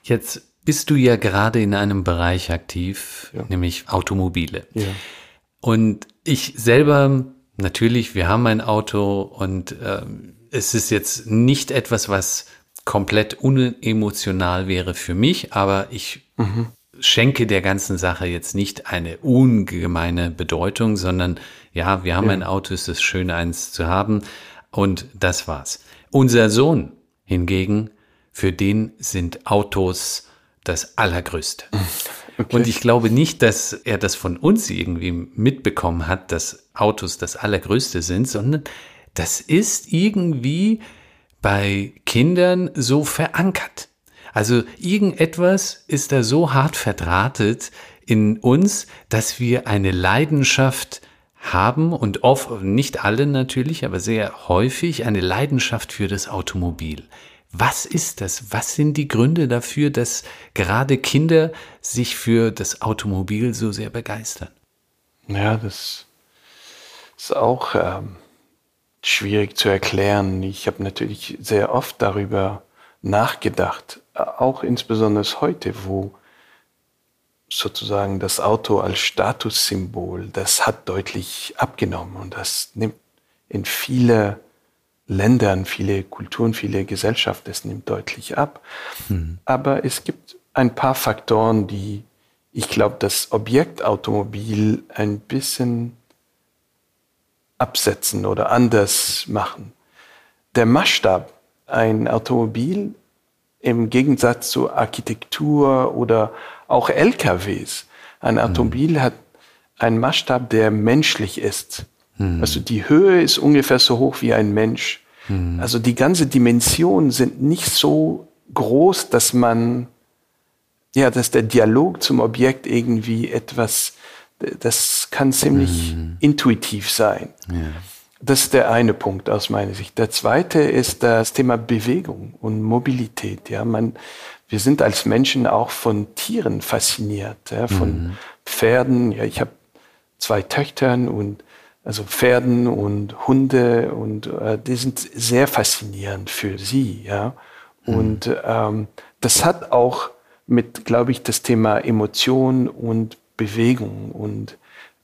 Jetzt bist du ja gerade in einem Bereich aktiv, ja. nämlich Automobile. Ja. Und ich selber, natürlich, wir haben ein Auto und äh, es ist jetzt nicht etwas, was komplett unemotional wäre für mich, aber ich mhm schenke der ganzen Sache jetzt nicht eine ungemeine Bedeutung, sondern ja, wir haben ja. ein Auto, es ist schön, eins zu haben und das war's. Unser Sohn hingegen, für den sind Autos das Allergrößte. [laughs] Okay. Und ich glaube nicht, dass er das von uns irgendwie mitbekommen hat, dass Autos das Allergrößte sind, sondern das ist irgendwie bei Kindern so verankert. Also irgendetwas ist da so hart verdrahtet in uns, dass wir eine Leidenschaft haben und oft, nicht alle natürlich, aber sehr häufig eine Leidenschaft für das Automobil. Was ist das? Was sind die Gründe dafür, dass gerade Kinder sich für das Automobil so sehr begeistern? Ja, das ist auch ähm, schwierig zu erklären. Ich habe natürlich sehr oft darüber nachgedacht, auch insbesondere heute, wo sozusagen das Auto als Statussymbol, das hat deutlich abgenommen und das nimmt in viele Ländern, viele Kulturen, viele Gesellschaften, das nimmt deutlich ab. Mhm. Aber es gibt ein paar Faktoren, die ich glaube, das Objektautomobil ein bisschen absetzen oder anders machen. Der Maßstab, ein Automobil im Gegensatz zu Architektur oder auch LKWs. Ein Automobil mhm. hat einen Maßstab, der menschlich ist. Mhm. Also die Höhe ist ungefähr so hoch wie ein Mensch. Mhm. Also die ganze Dimensionen sind nicht so groß, dass man, ja, dass der Dialog zum Objekt irgendwie etwas, das kann ziemlich mhm. intuitiv sein. Ja. Das ist der eine Punkt aus meiner Sicht. Der zweite ist das Thema Bewegung und Mobilität. Ja, man, wir sind als Menschen auch von Tieren fasziniert, ja, von mhm. Pferden. Ja, ich habe zwei Töchtern und also Pferden und Hunde und äh, die sind sehr faszinierend für sie, ja. Mhm. Und ähm, das hat auch mit, glaube ich, das Thema Emotion und Bewegung und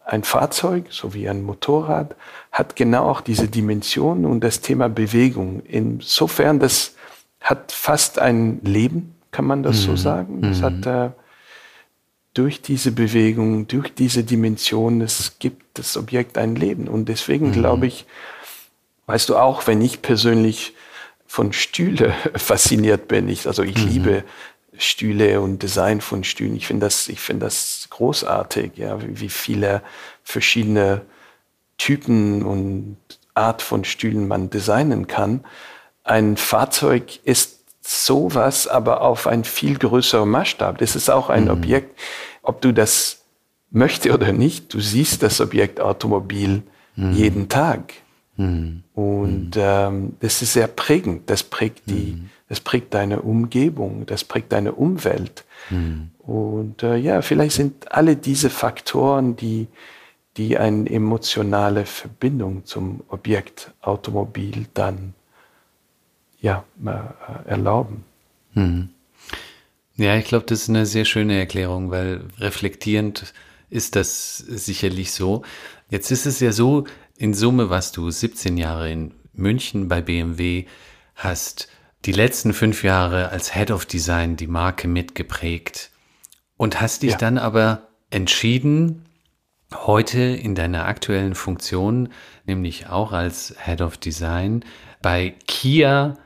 ein Fahrzeug, so wie ein Motorrad, hat genau auch diese Dimension und das Thema Bewegung. Insofern, das hat fast ein Leben, kann man das mhm. so sagen. Das mhm. hat äh, durch diese Bewegung, durch diese Dimension, es gibt das Objekt ein Leben. Und deswegen mhm. glaube ich, weißt du auch, wenn ich persönlich von Stühle [laughs] fasziniert bin, ich, also ich mhm. liebe Stühle und Design von Stühlen. Ich finde das, ich finde das großartig, ja, wie, viele verschiedene Typen und Art von Stühlen man designen kann. Ein Fahrzeug ist sowas, aber auf ein viel größerer Maßstab. Das ist auch ein mhm. Objekt, ob du das möchte oder nicht, du siehst das Objekt Automobil mhm. jeden Tag. Mhm. Und mhm. ähm, das ist sehr prägend. Das prägt die, das prägt deine Umgebung, das prägt deine Umwelt. Mhm. Und äh, ja, vielleicht sind alle diese Faktoren, die, die eine emotionale Verbindung zum Objekt Automobil dann ja, äh, erlauben. Mhm. Ja, ich glaube, das ist eine sehr schöne Erklärung, weil reflektierend ist das sicherlich so. Jetzt ist es ja so, in Summe warst du 17 Jahre in München bei BMW, hast die letzten fünf Jahre als Head of Design die Marke mitgeprägt und hast dich ja. dann aber entschieden, heute in deiner aktuellen Funktion, nämlich auch als Head of Design, bei Kia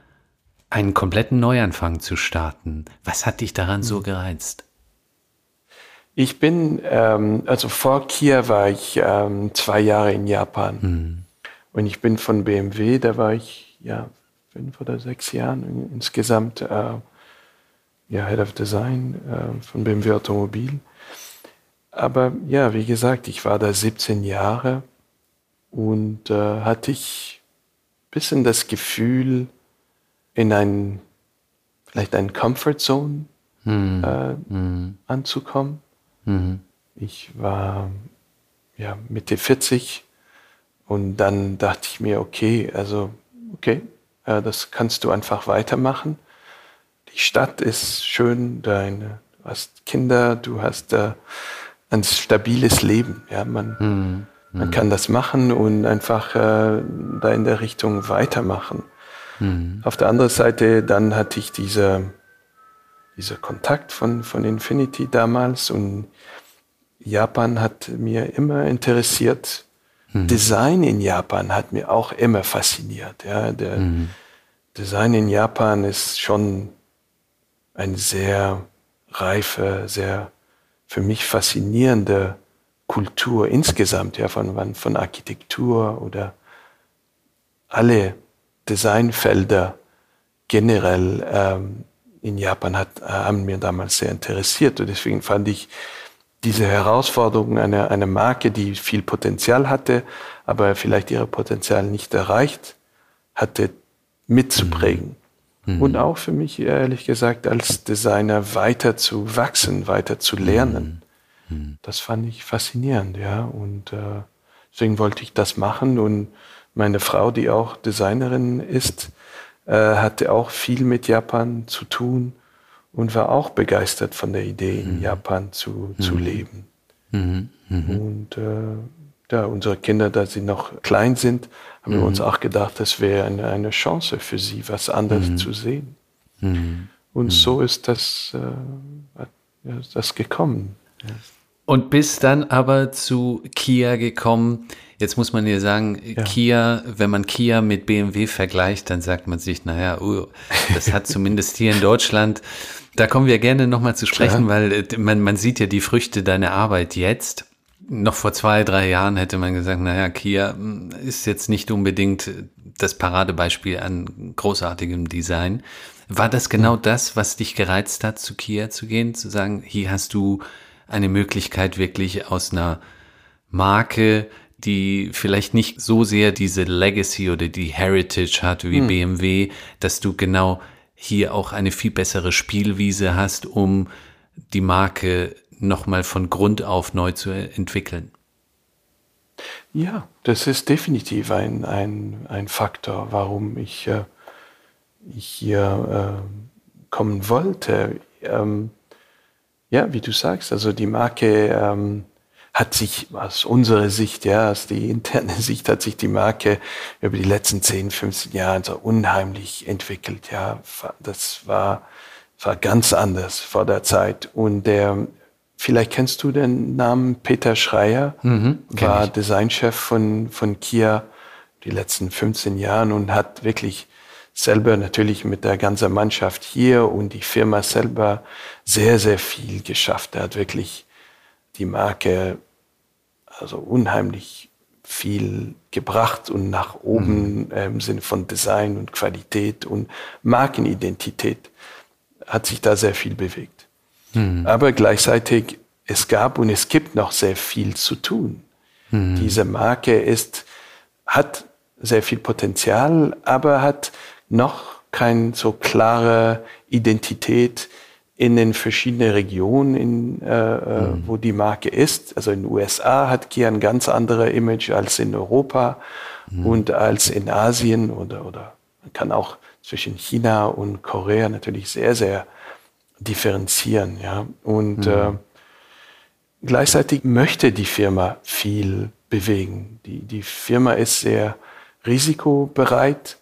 einen kompletten Neuanfang zu starten. Was hat dich daran so hm. gereizt? Ich bin, ähm, also vor Kia war ich ähm, zwei Jahre in Japan. Mhm. Und ich bin von BMW, da war ich ja fünf oder sechs Jahren insgesamt äh, ja, Head of Design äh, von BMW Automobil. Aber ja, wie gesagt, ich war da 17 Jahre und äh, hatte ich ein bisschen das Gefühl, in ein, vielleicht ein Comfort Zone mhm. Äh, mhm. anzukommen. Mhm. Ich war ja, Mitte 40 und dann dachte ich mir, okay, also okay, das kannst du einfach weitermachen. Die Stadt ist schön, deine, du hast Kinder, du hast äh, ein stabiles Leben. Ja, man, mhm. man kann das machen und einfach äh, da in der Richtung weitermachen. Mhm. Auf der anderen Seite, dann hatte ich diese, dieser Kontakt von, von Infinity damals und Japan hat mir immer interessiert. Mhm. Design in Japan hat mir auch immer fasziniert. Ja, der mhm. Design in Japan ist schon eine sehr reife, sehr für mich faszinierende Kultur insgesamt, ja, von, von Architektur oder alle Designfelder generell ähm, in Japan hat, haben mir damals sehr interessiert. Und deswegen fand ich diese Herausforderung eine, eine Marke, die viel Potenzial hatte, aber vielleicht ihre Potenzial nicht erreicht hatte, mitzuprägen. Mhm. Und auch für mich, ehrlich gesagt, als Designer weiter zu wachsen, weiter zu lernen. Mhm. mhm. Das fand ich faszinierend, ja. Und äh, deswegen wollte ich das machen und meine Frau, die auch Designerin ist, äh, hatte auch viel mit Japan zu tun und war auch begeistert von der Idee, in mhm. Japan zu, mhm. zu leben. Mhm. mhm. Und äh, ja, unsere Kinder, da sie noch klein sind, haben wir uns mhm. auch gedacht, das wäre eine, eine Chance für sie, was anderes mhm. zu sehen. Und so ist das, äh, das gekommen. Ja. Und bist dann aber zu Kia gekommen. Jetzt muss man ja sagen, ja. Kia, wenn man Kia mit BMW vergleicht, dann sagt man sich, naja, uh, das hat zumindest hier in Deutschland, da kommen wir gerne nochmal zu sprechen, Klar. weil äh, man, man sieht ja die Früchte deiner Arbeit jetzt. Noch vor zwei, drei Jahren hätte man gesagt, naja, Kia hm, ist jetzt nicht unbedingt das Paradebeispiel an großartigem Design. War das genau das, was dich gereizt hat, zu Kia zu gehen, zu sagen, hier hast du eine Möglichkeit wirklich aus einer Marke, die vielleicht nicht so sehr diese Legacy oder die Heritage hat wie hm. BMW, dass du genau hier auch eine viel bessere Spielwiese hast, um die Marke nochmal von Grund auf neu zu entwickeln. Ja, das ist definitiv ein, ein, ein Faktor, warum ich äh, hier äh, kommen wollte. Ähm, ja, wie du sagst, also die Marke ähm, hat sich aus unserer Sicht, ja, aus die interne [laughs] Sicht hat sich die Marke über die letzten 10, 15 Jahre so unheimlich entwickelt. Ja, das war, war ganz anders vor der Zeit. Und der, vielleicht kennst du den Namen Peter Schreier, mhm, war ich. Designchef von, von Kia die letzten 15 Jahren und hat wirklich selber natürlich mit der ganzen Mannschaft hier und die Firma selber sehr, sehr viel geschafft. Er hat wirklich die Marke also unheimlich viel gebracht und nach oben mhm. äh, im Sinne von Design und Qualität und Markenidentität hat sich da sehr viel bewegt. Mhm. Aber gleichzeitig, es gab und es gibt noch sehr viel zu tun. Mhm. Diese Marke ist, hat sehr viel Potenzial, aber hat noch keine so klare Identität in den verschiedenen Regionen, in, äh, äh, mhm. wo die Marke ist. Also in den USA hat Kia ein ganz anderes Image als in Europa mhm. und als in Asien oder, oder man kann auch zwischen China und Korea natürlich sehr, sehr differenzieren. Ja? Und mhm. äh, gleichzeitig möchte die Firma viel bewegen. Die, die Firma ist sehr risikobereit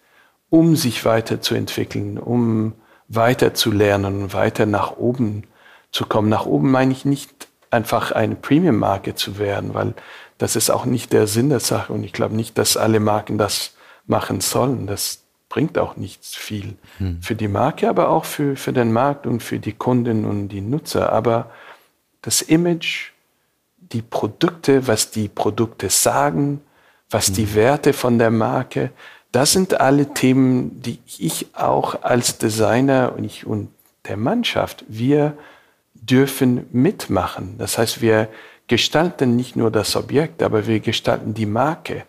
um sich weiterzuentwickeln, um weiter zu lernen, weiter nach oben zu kommen. Nach oben meine ich nicht einfach eine Premium-Marke zu werden, weil das ist auch nicht der Sinn der Sache und ich glaube nicht, dass alle Marken das machen sollen. Das bringt auch nichts viel hm. für die Marke, aber auch für, für den Markt und für die Kunden und die Nutzer. Aber das Image, die Produkte, was die Produkte sagen, was hm. die Werte von der Marke, das sind alle Themen, die ich auch als Designer und ich und der Mannschaft, wir dürfen mitmachen. Das heißt, wir gestalten nicht nur das Objekt, aber wir gestalten die Marke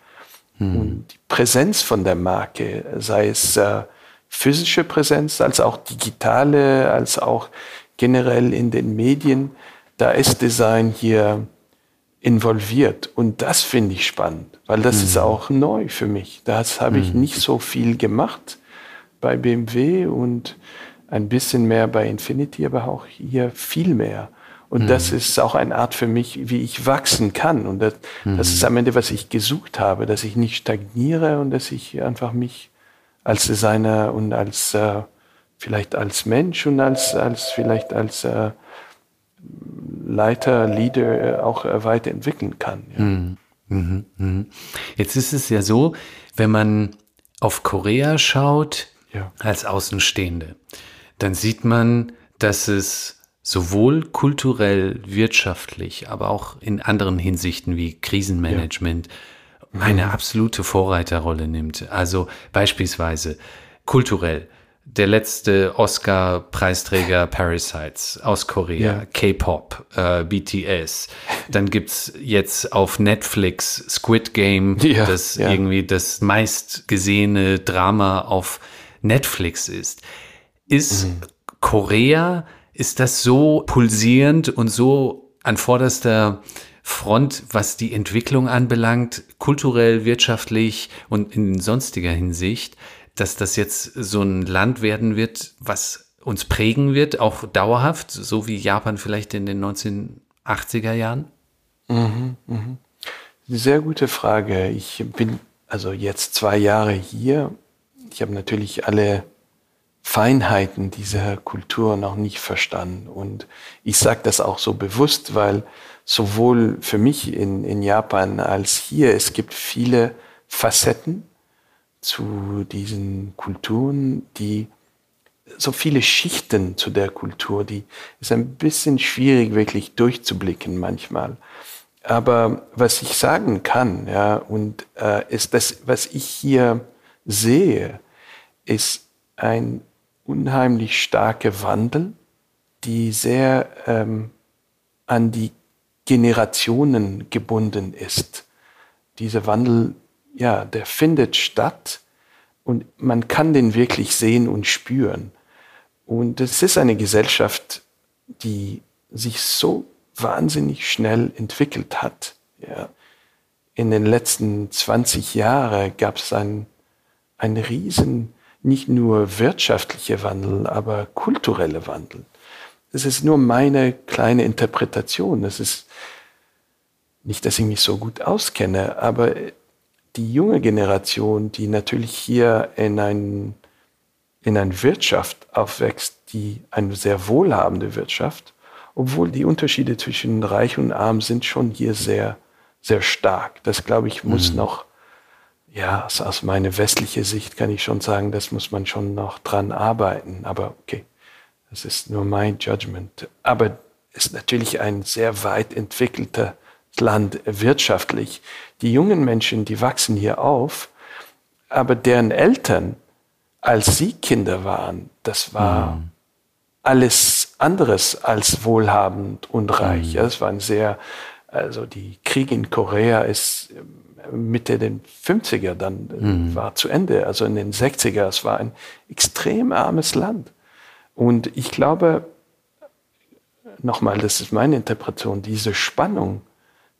hm. und die Präsenz von der Marke, sei es äh, physische Präsenz, als auch digitale, als auch generell in den Medien. Da ist Design hier involviert. Und das finde ich spannend, weil das mhm. ist auch neu für mich. Das habe ich mhm. nicht so viel gemacht bei BMW und ein bisschen mehr bei Infinity, aber auch hier viel mehr. Und mhm. das ist auch eine Art für mich, wie ich wachsen kann. Und das, das ist mhm. am Ende, was ich gesucht habe, dass ich nicht stagniere und dass ich einfach mich als Designer und als äh, vielleicht als Mensch und als, als vielleicht als äh, Leiter, Leader äh, auch äh, weiterentwickeln kann. Ja. Mhm. Mhm. Mhm. Jetzt ist es ja so, wenn man auf Korea schaut, ja. als Außenstehende, dann sieht man, dass es sowohl kulturell, wirtschaftlich, aber auch in anderen Hinsichten wie Krisenmanagement ja. eine absolute Vorreiterrolle nimmt. Also beispielsweise kulturell der letzte Oscar-Preisträger Parasites aus Korea, ja. K-Pop, äh, BTS. Dann gibt's jetzt auf Netflix Squid Game, [laughs] ja, das ja. irgendwie das meistgesehene Drama auf Netflix ist. Ist mhm. Korea, ist das so pulsierend und so an vorderster Front, was die Entwicklung anbelangt, kulturell, wirtschaftlich und in sonstiger Hinsicht, dass das jetzt so ein Land werden wird, was uns prägen wird, auch dauerhaft, so wie Japan vielleicht in den 1980er Jahren? Mhm, mhm. Sehr gute Frage. Ich bin also jetzt zwei Jahre hier. Ich habe natürlich alle Feinheiten dieser Kultur noch nicht verstanden. Und ich sage das auch so bewusst, weil sowohl für mich in, in Japan als hier, es gibt viele Facetten zu diesen Kulturen, die so viele Schichten zu der Kultur, die ist ein bisschen schwierig wirklich durchzublicken manchmal. Aber was ich sagen kann, ja, und äh, ist das, was ich hier sehe, ist ein unheimlich starker Wandel, die sehr ähm, an die Generationen gebunden ist. Dieser Wandel, ja, der findet statt und man kann den wirklich sehen und spüren. Und es ist eine Gesellschaft, die sich so wahnsinnig schnell entwickelt hat. Ja. In den letzten 20 Jahren gab es einen, einen riesen, nicht nur wirtschaftlicher Wandel, aber kultureller Wandel. Das ist nur meine kleine Interpretation. Das ist nicht, dass ich mich so gut auskenne, aber die junge Generation, die natürlich hier in ein in einer Wirtschaft aufwächst, die eine sehr wohlhabende Wirtschaft, obwohl die Unterschiede zwischen reich und arm sind schon hier sehr, sehr stark. Das, glaube ich, muss mhm. noch, ja, aus, aus meiner westlichen Sicht kann ich schon sagen, das muss man schon noch dran arbeiten. Aber okay, das ist nur mein Judgment. Aber es ist natürlich ein sehr weit entwickelter Land wirtschaftlich. Die jungen Menschen, die wachsen hier auf, aber deren Eltern als sie Kinder waren, das war mhm. alles anderes als wohlhabend und reich. Mhm. Es waren sehr, also die Krieg in Korea ist ähm, Mitte den 50er dann äh, mhm. war zu Ende, also in den 60er, es war ein extrem armes Land. Und ich glaube, nochmal, das ist meine Interpretation, diese Spannung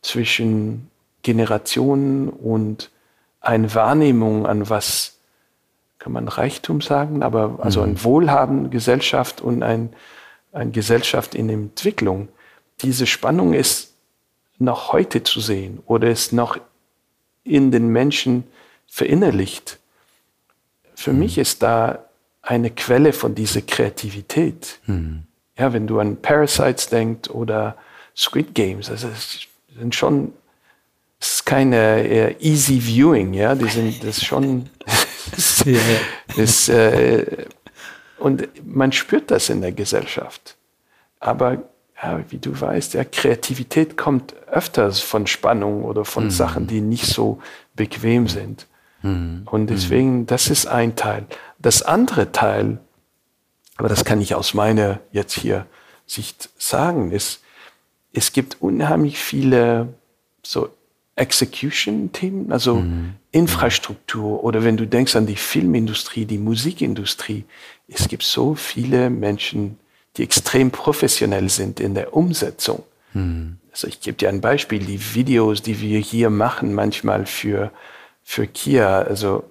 zwischen Generationen und eine Wahrnehmung an was kann man Reichtum sagen, aber also mhm. wohlhabende Gesellschaft und ein, eine Gesellschaft in Entwicklung. Diese Spannung ist noch heute zu sehen oder ist noch in den Menschen verinnerlicht. Für mhm. mich ist da eine Quelle von dieser Kreativität. Mhm. Ja, wenn du an Parasites denkst oder Squid Games, also das sind schon, es ist keine easy viewing, ja, die sind das schon. [laughs] Ist, äh, und man spürt das in der Gesellschaft. Aber ja, wie du weißt, ja, Kreativität kommt öfters von Spannung oder von mhm. Sachen, die nicht so bequem sind. Mhm. Und mhm. deswegen, das ist ein Teil. Das andere Teil, aber das kann ich aus meiner jetzt hier Sicht sagen, ist, es gibt unheimlich viele so Execution-Themen, also mhm. Infrastruktur oder wenn du denkst an die Filmindustrie, die Musikindustrie, es gibt so viele Menschen, die extrem professionell sind in der Umsetzung. Mhm. Also ich gebe dir ein Beispiel, die Videos, die wir hier machen, manchmal für, für Kia, also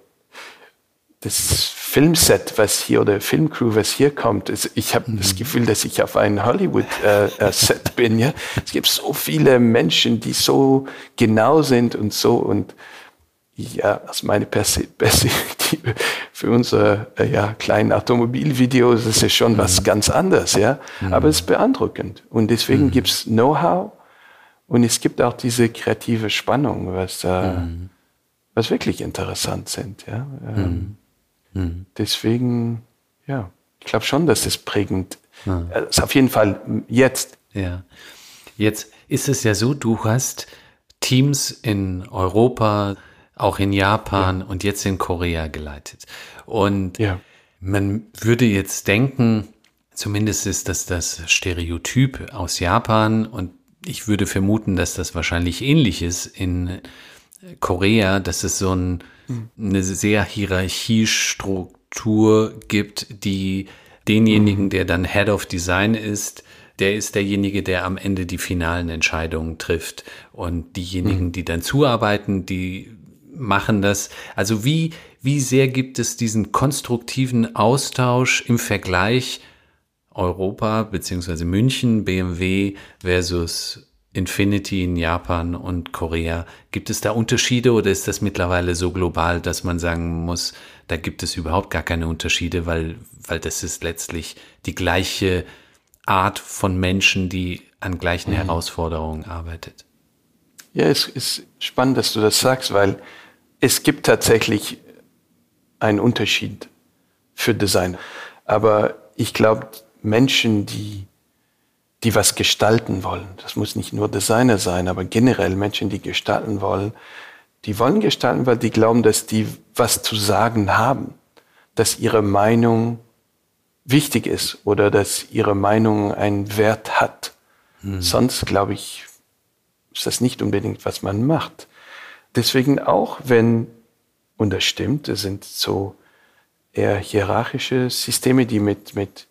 das Filmset, was hier oder Filmcrew, was hier kommt, ich habe mhm. das Gefühl, dass ich auf einem Hollywood-Set äh, äh bin. Ja, es gibt so viele Menschen, die so genau sind und so und ja, aus meiner Perspektive für unsere äh, ja, kleinen Automobilvideos ist es schon mhm. was ganz anderes, ja. Mhm. Aber es ist beeindruckend. Und deswegen mhm. gibt es Know-how und es gibt auch diese kreative Spannung, was, äh, mhm. was wirklich interessant sind, ja. Ähm, mhm. Deswegen, ja, ich glaube schon, dass es prägend ja. Ist. Auf jeden Fall jetzt. Ja. Jetzt ist es ja so, du hast Teams in Europa, auch in Japan ja. und jetzt in Korea geleitet. Und ja. man würde jetzt denken, zumindest ist das das Stereotyp aus Japan und ich würde vermuten, dass das wahrscheinlich ähnlich ist in Korea, dass es so ein eine sehr Hierarchiestruktur gibt, die denjenigen, der dann Head of Design ist, der ist derjenige, der am Ende die finalen Entscheidungen trifft. Und diejenigen, die dann zuarbeiten, die machen das. Also wie, wie sehr gibt es diesen konstruktiven Austausch im Vergleich Europa beziehungsweise München, BMW versus Infinity in Japan und Korea. Gibt es da Unterschiede oder ist das mittlerweile so global, dass man sagen muss, da gibt es überhaupt gar keine Unterschiede, weil, weil das ist letztlich die gleiche Art von Menschen, die an gleichen mhm. Herausforderungen arbeitet? Ja, es ist spannend, dass du das sagst, weil es gibt tatsächlich einen Unterschied für Design. Aber ich glaube, Menschen, die, die was gestalten wollen, das muss nicht nur Designer sein, aber generell Menschen, die gestalten wollen, die wollen gestalten, weil die glauben, dass die was zu sagen haben, dass ihre Meinung wichtig ist oder dass ihre Meinung einen Wert hat. Hm. Sonst, glaube ich, ist das nicht unbedingt, was man macht. Deswegen auch, wenn, und das stimmt, es sind so eher hierarchische Systeme, die mit, mit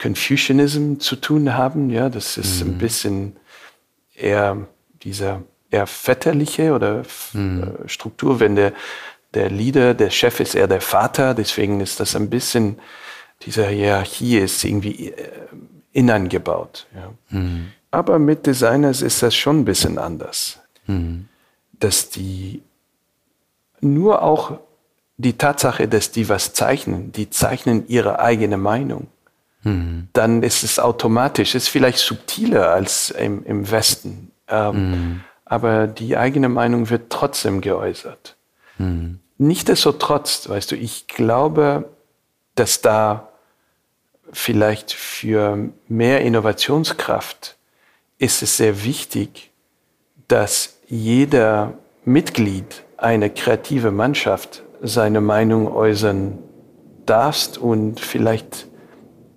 Confucianism zu tun haben. Ja, das ist mhm. ein bisschen eher dieser eher väterliche oder mhm. Struktur, wenn der, der Leader, der Chef ist eher der Vater, deswegen ist das ein bisschen, diese Hierarchie ist irgendwie äh, ineingebaut. Ja. Mhm. Aber mit Designers ist das schon ein bisschen anders. Mhm. Dass die nur auch die Tatsache, dass die was zeichnen, die zeichnen ihre eigene Meinung, mhm. dann ist es automatisch, ist vielleicht subtiler als im, im Westen. Ähm, mhm. Aber die eigene Meinung wird trotzdem geäußert. Mhm. Nichtsdestotrotz, weißt du, ich glaube, dass da vielleicht für mehr Innovationskraft ist es sehr wichtig, dass jeder Mitglied einer kreative Mannschaft seine Meinung äußern darfst und vielleicht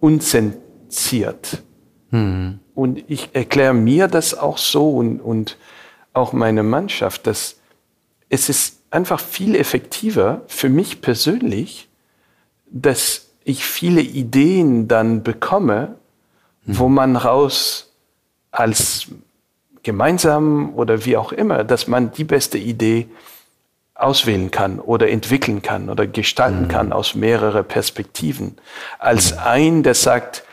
unzensiert. Mhm. Und ich erkläre mir das auch so und, und auch meine Mannschaft, dass es ist einfach viel effektiver für mich persönlich, dass ich viele Ideen dann bekomme, mhm. wo man raus als gemeinsam oder wie auch immer, dass man die beste Idee auswählen kann oder entwickeln kann oder gestalten mhm. kann aus mehreren Perspektiven, als mhm. ein, der sagt,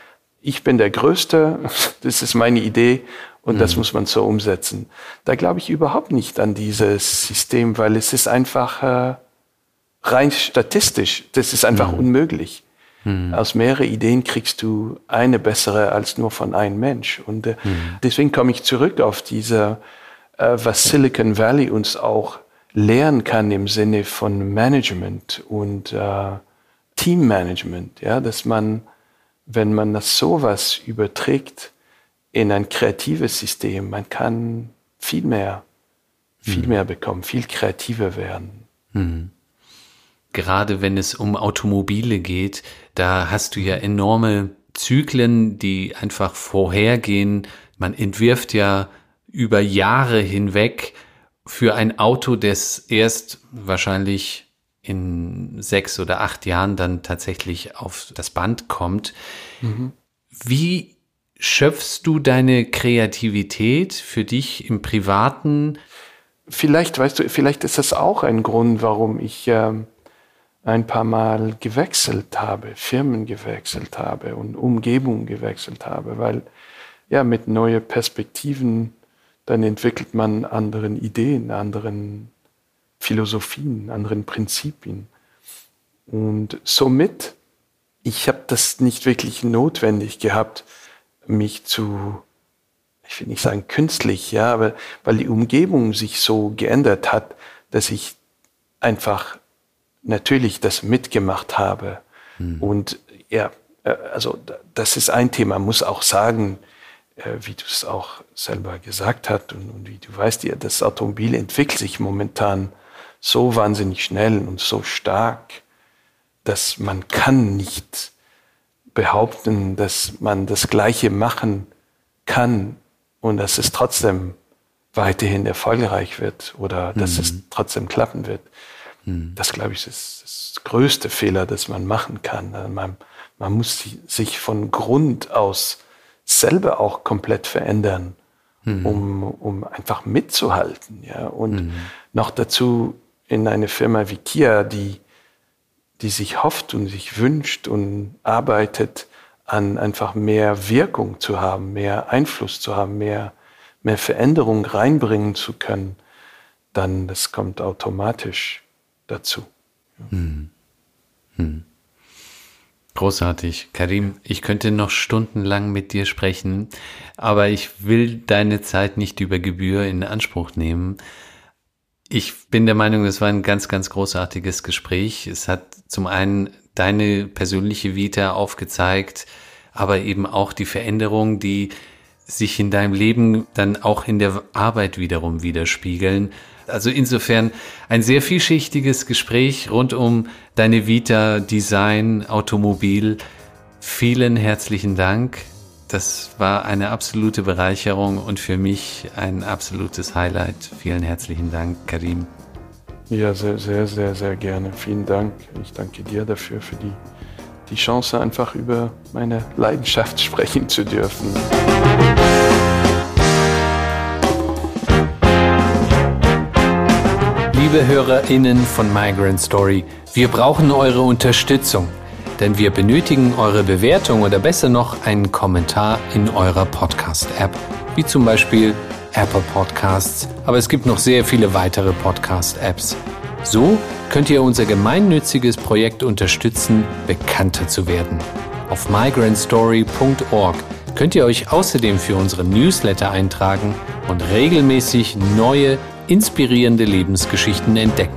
ich bin der Größte, [laughs] das ist meine Idee und mhm. das muss man so umsetzen. Da glaube ich überhaupt nicht an dieses System, weil es ist einfach äh, rein statistisch, das ist einfach mhm. unmöglich. Mhm. Aus mehreren Ideen kriegst du eine bessere als nur von einem Mensch. Und äh, mhm. deswegen komme ich zurück auf diese, äh, was Silicon Valley uns auch lernen kann im Sinne von Management und äh, Teammanagement, ja, dass man, wenn man das sowas überträgt in ein kreatives System, man kann viel mehr, viel mhm. mehr bekommen, viel kreativer werden. Mhm. Gerade wenn es um Automobile geht, da hast du ja enorme Zyklen, die einfach vorhergehen. Man entwirft ja über Jahre hinweg für ein Auto, das erst wahrscheinlich in sechs oder acht Jahren dann tatsächlich auf das Band kommt. Mhm. Wie schöpfst du deine Kreativität für dich im Privaten? Vielleicht, weißt du, vielleicht ist das auch ein Grund, warum ich äh, ein paar Mal gewechselt habe, Firmen gewechselt habe und Umgebung gewechselt habe, weil ja mit neuen Perspektiven dann entwickelt man anderen Ideen, anderen Philosophien, anderen Prinzipien. Und somit, ich habe das nicht wirklich notwendig gehabt, mich zu, ich will nicht sagen künstlich, ja, aber weil die Umgebung sich so geändert hat, dass ich einfach natürlich das mitgemacht habe. Hm. Und ja, äh, also das ist ein Thema, muss auch sagen, wie du es auch selber gesagt hast und, und wie du weißt, ja, das Automobil entwickelt sich momentan so wahnsinnig schnell und so stark, dass man kann nicht behaupten, dass man das Gleiche machen kann und dass es trotzdem weiterhin erfolgreich wird oder dass mhm. es trotzdem klappen wird. Mhm. Das, glaube ich, ist das größte Fehler, das man machen kann. Man, man muss sich von Grund aus selber auch komplett verändern, mhm. um, um einfach mitzuhalten. Ja? Und mhm. noch dazu in eine Firma wie Kia, die, die sich hofft und sich wünscht und arbeitet, an einfach mehr Wirkung zu haben, mehr Einfluss zu haben, mehr, mehr Veränderung reinbringen zu können, dann das kommt automatisch dazu. Hm. Hm. Großartig. Karim, ich könnte noch stundenlang mit dir sprechen, aber ich will deine Zeit nicht über Gebühr in Anspruch nehmen. Ich bin der Meinung, es war ein ganz, ganz großartiges Gespräch. Es hat zum einen deine persönliche Vita aufgezeigt, aber eben auch die Veränderung, die sich in deinem Leben dann auch in der Arbeit wiederum widerspiegeln. Also insofern ein sehr vielschichtiges Gespräch rund um deine Vita, Design, Automobil. Vielen herzlichen Dank. Das war eine absolute Bereicherung und für mich ein absolutes Highlight. Vielen herzlichen Dank, Karim. Ja, sehr, sehr, sehr, sehr gerne. Vielen Dank. Ich danke dir dafür, für die, die Chance, einfach über meine Leidenschaft [laughs] sprechen zu dürfen. Liebe HörerInnen von Migrant Story, wir brauchen eure Unterstützung, denn wir benötigen eure Bewertung oder besser noch einen Kommentar in eurer Podcast-App, wie zum Beispiel Apple Podcasts, aber es gibt noch sehr viele weitere Podcast-Apps. So könnt ihr unser gemeinnütziges Projekt unterstützen, bekannter zu werden. Auf migrantstory.org könnt ihr euch außerdem für unsere Newsletter eintragen und regelmäßig neue inspirierende Lebensgeschichten entdecken.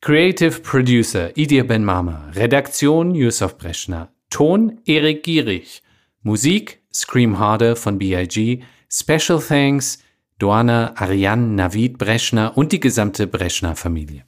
Creative Producer Idir Ben Mama, Redaktion Yusuf Breschner, Ton Erik Gierig, Musik Scream Harder von BIG, Special Thanks Doana Ariane Navid Breschner und die gesamte Breschner Familie.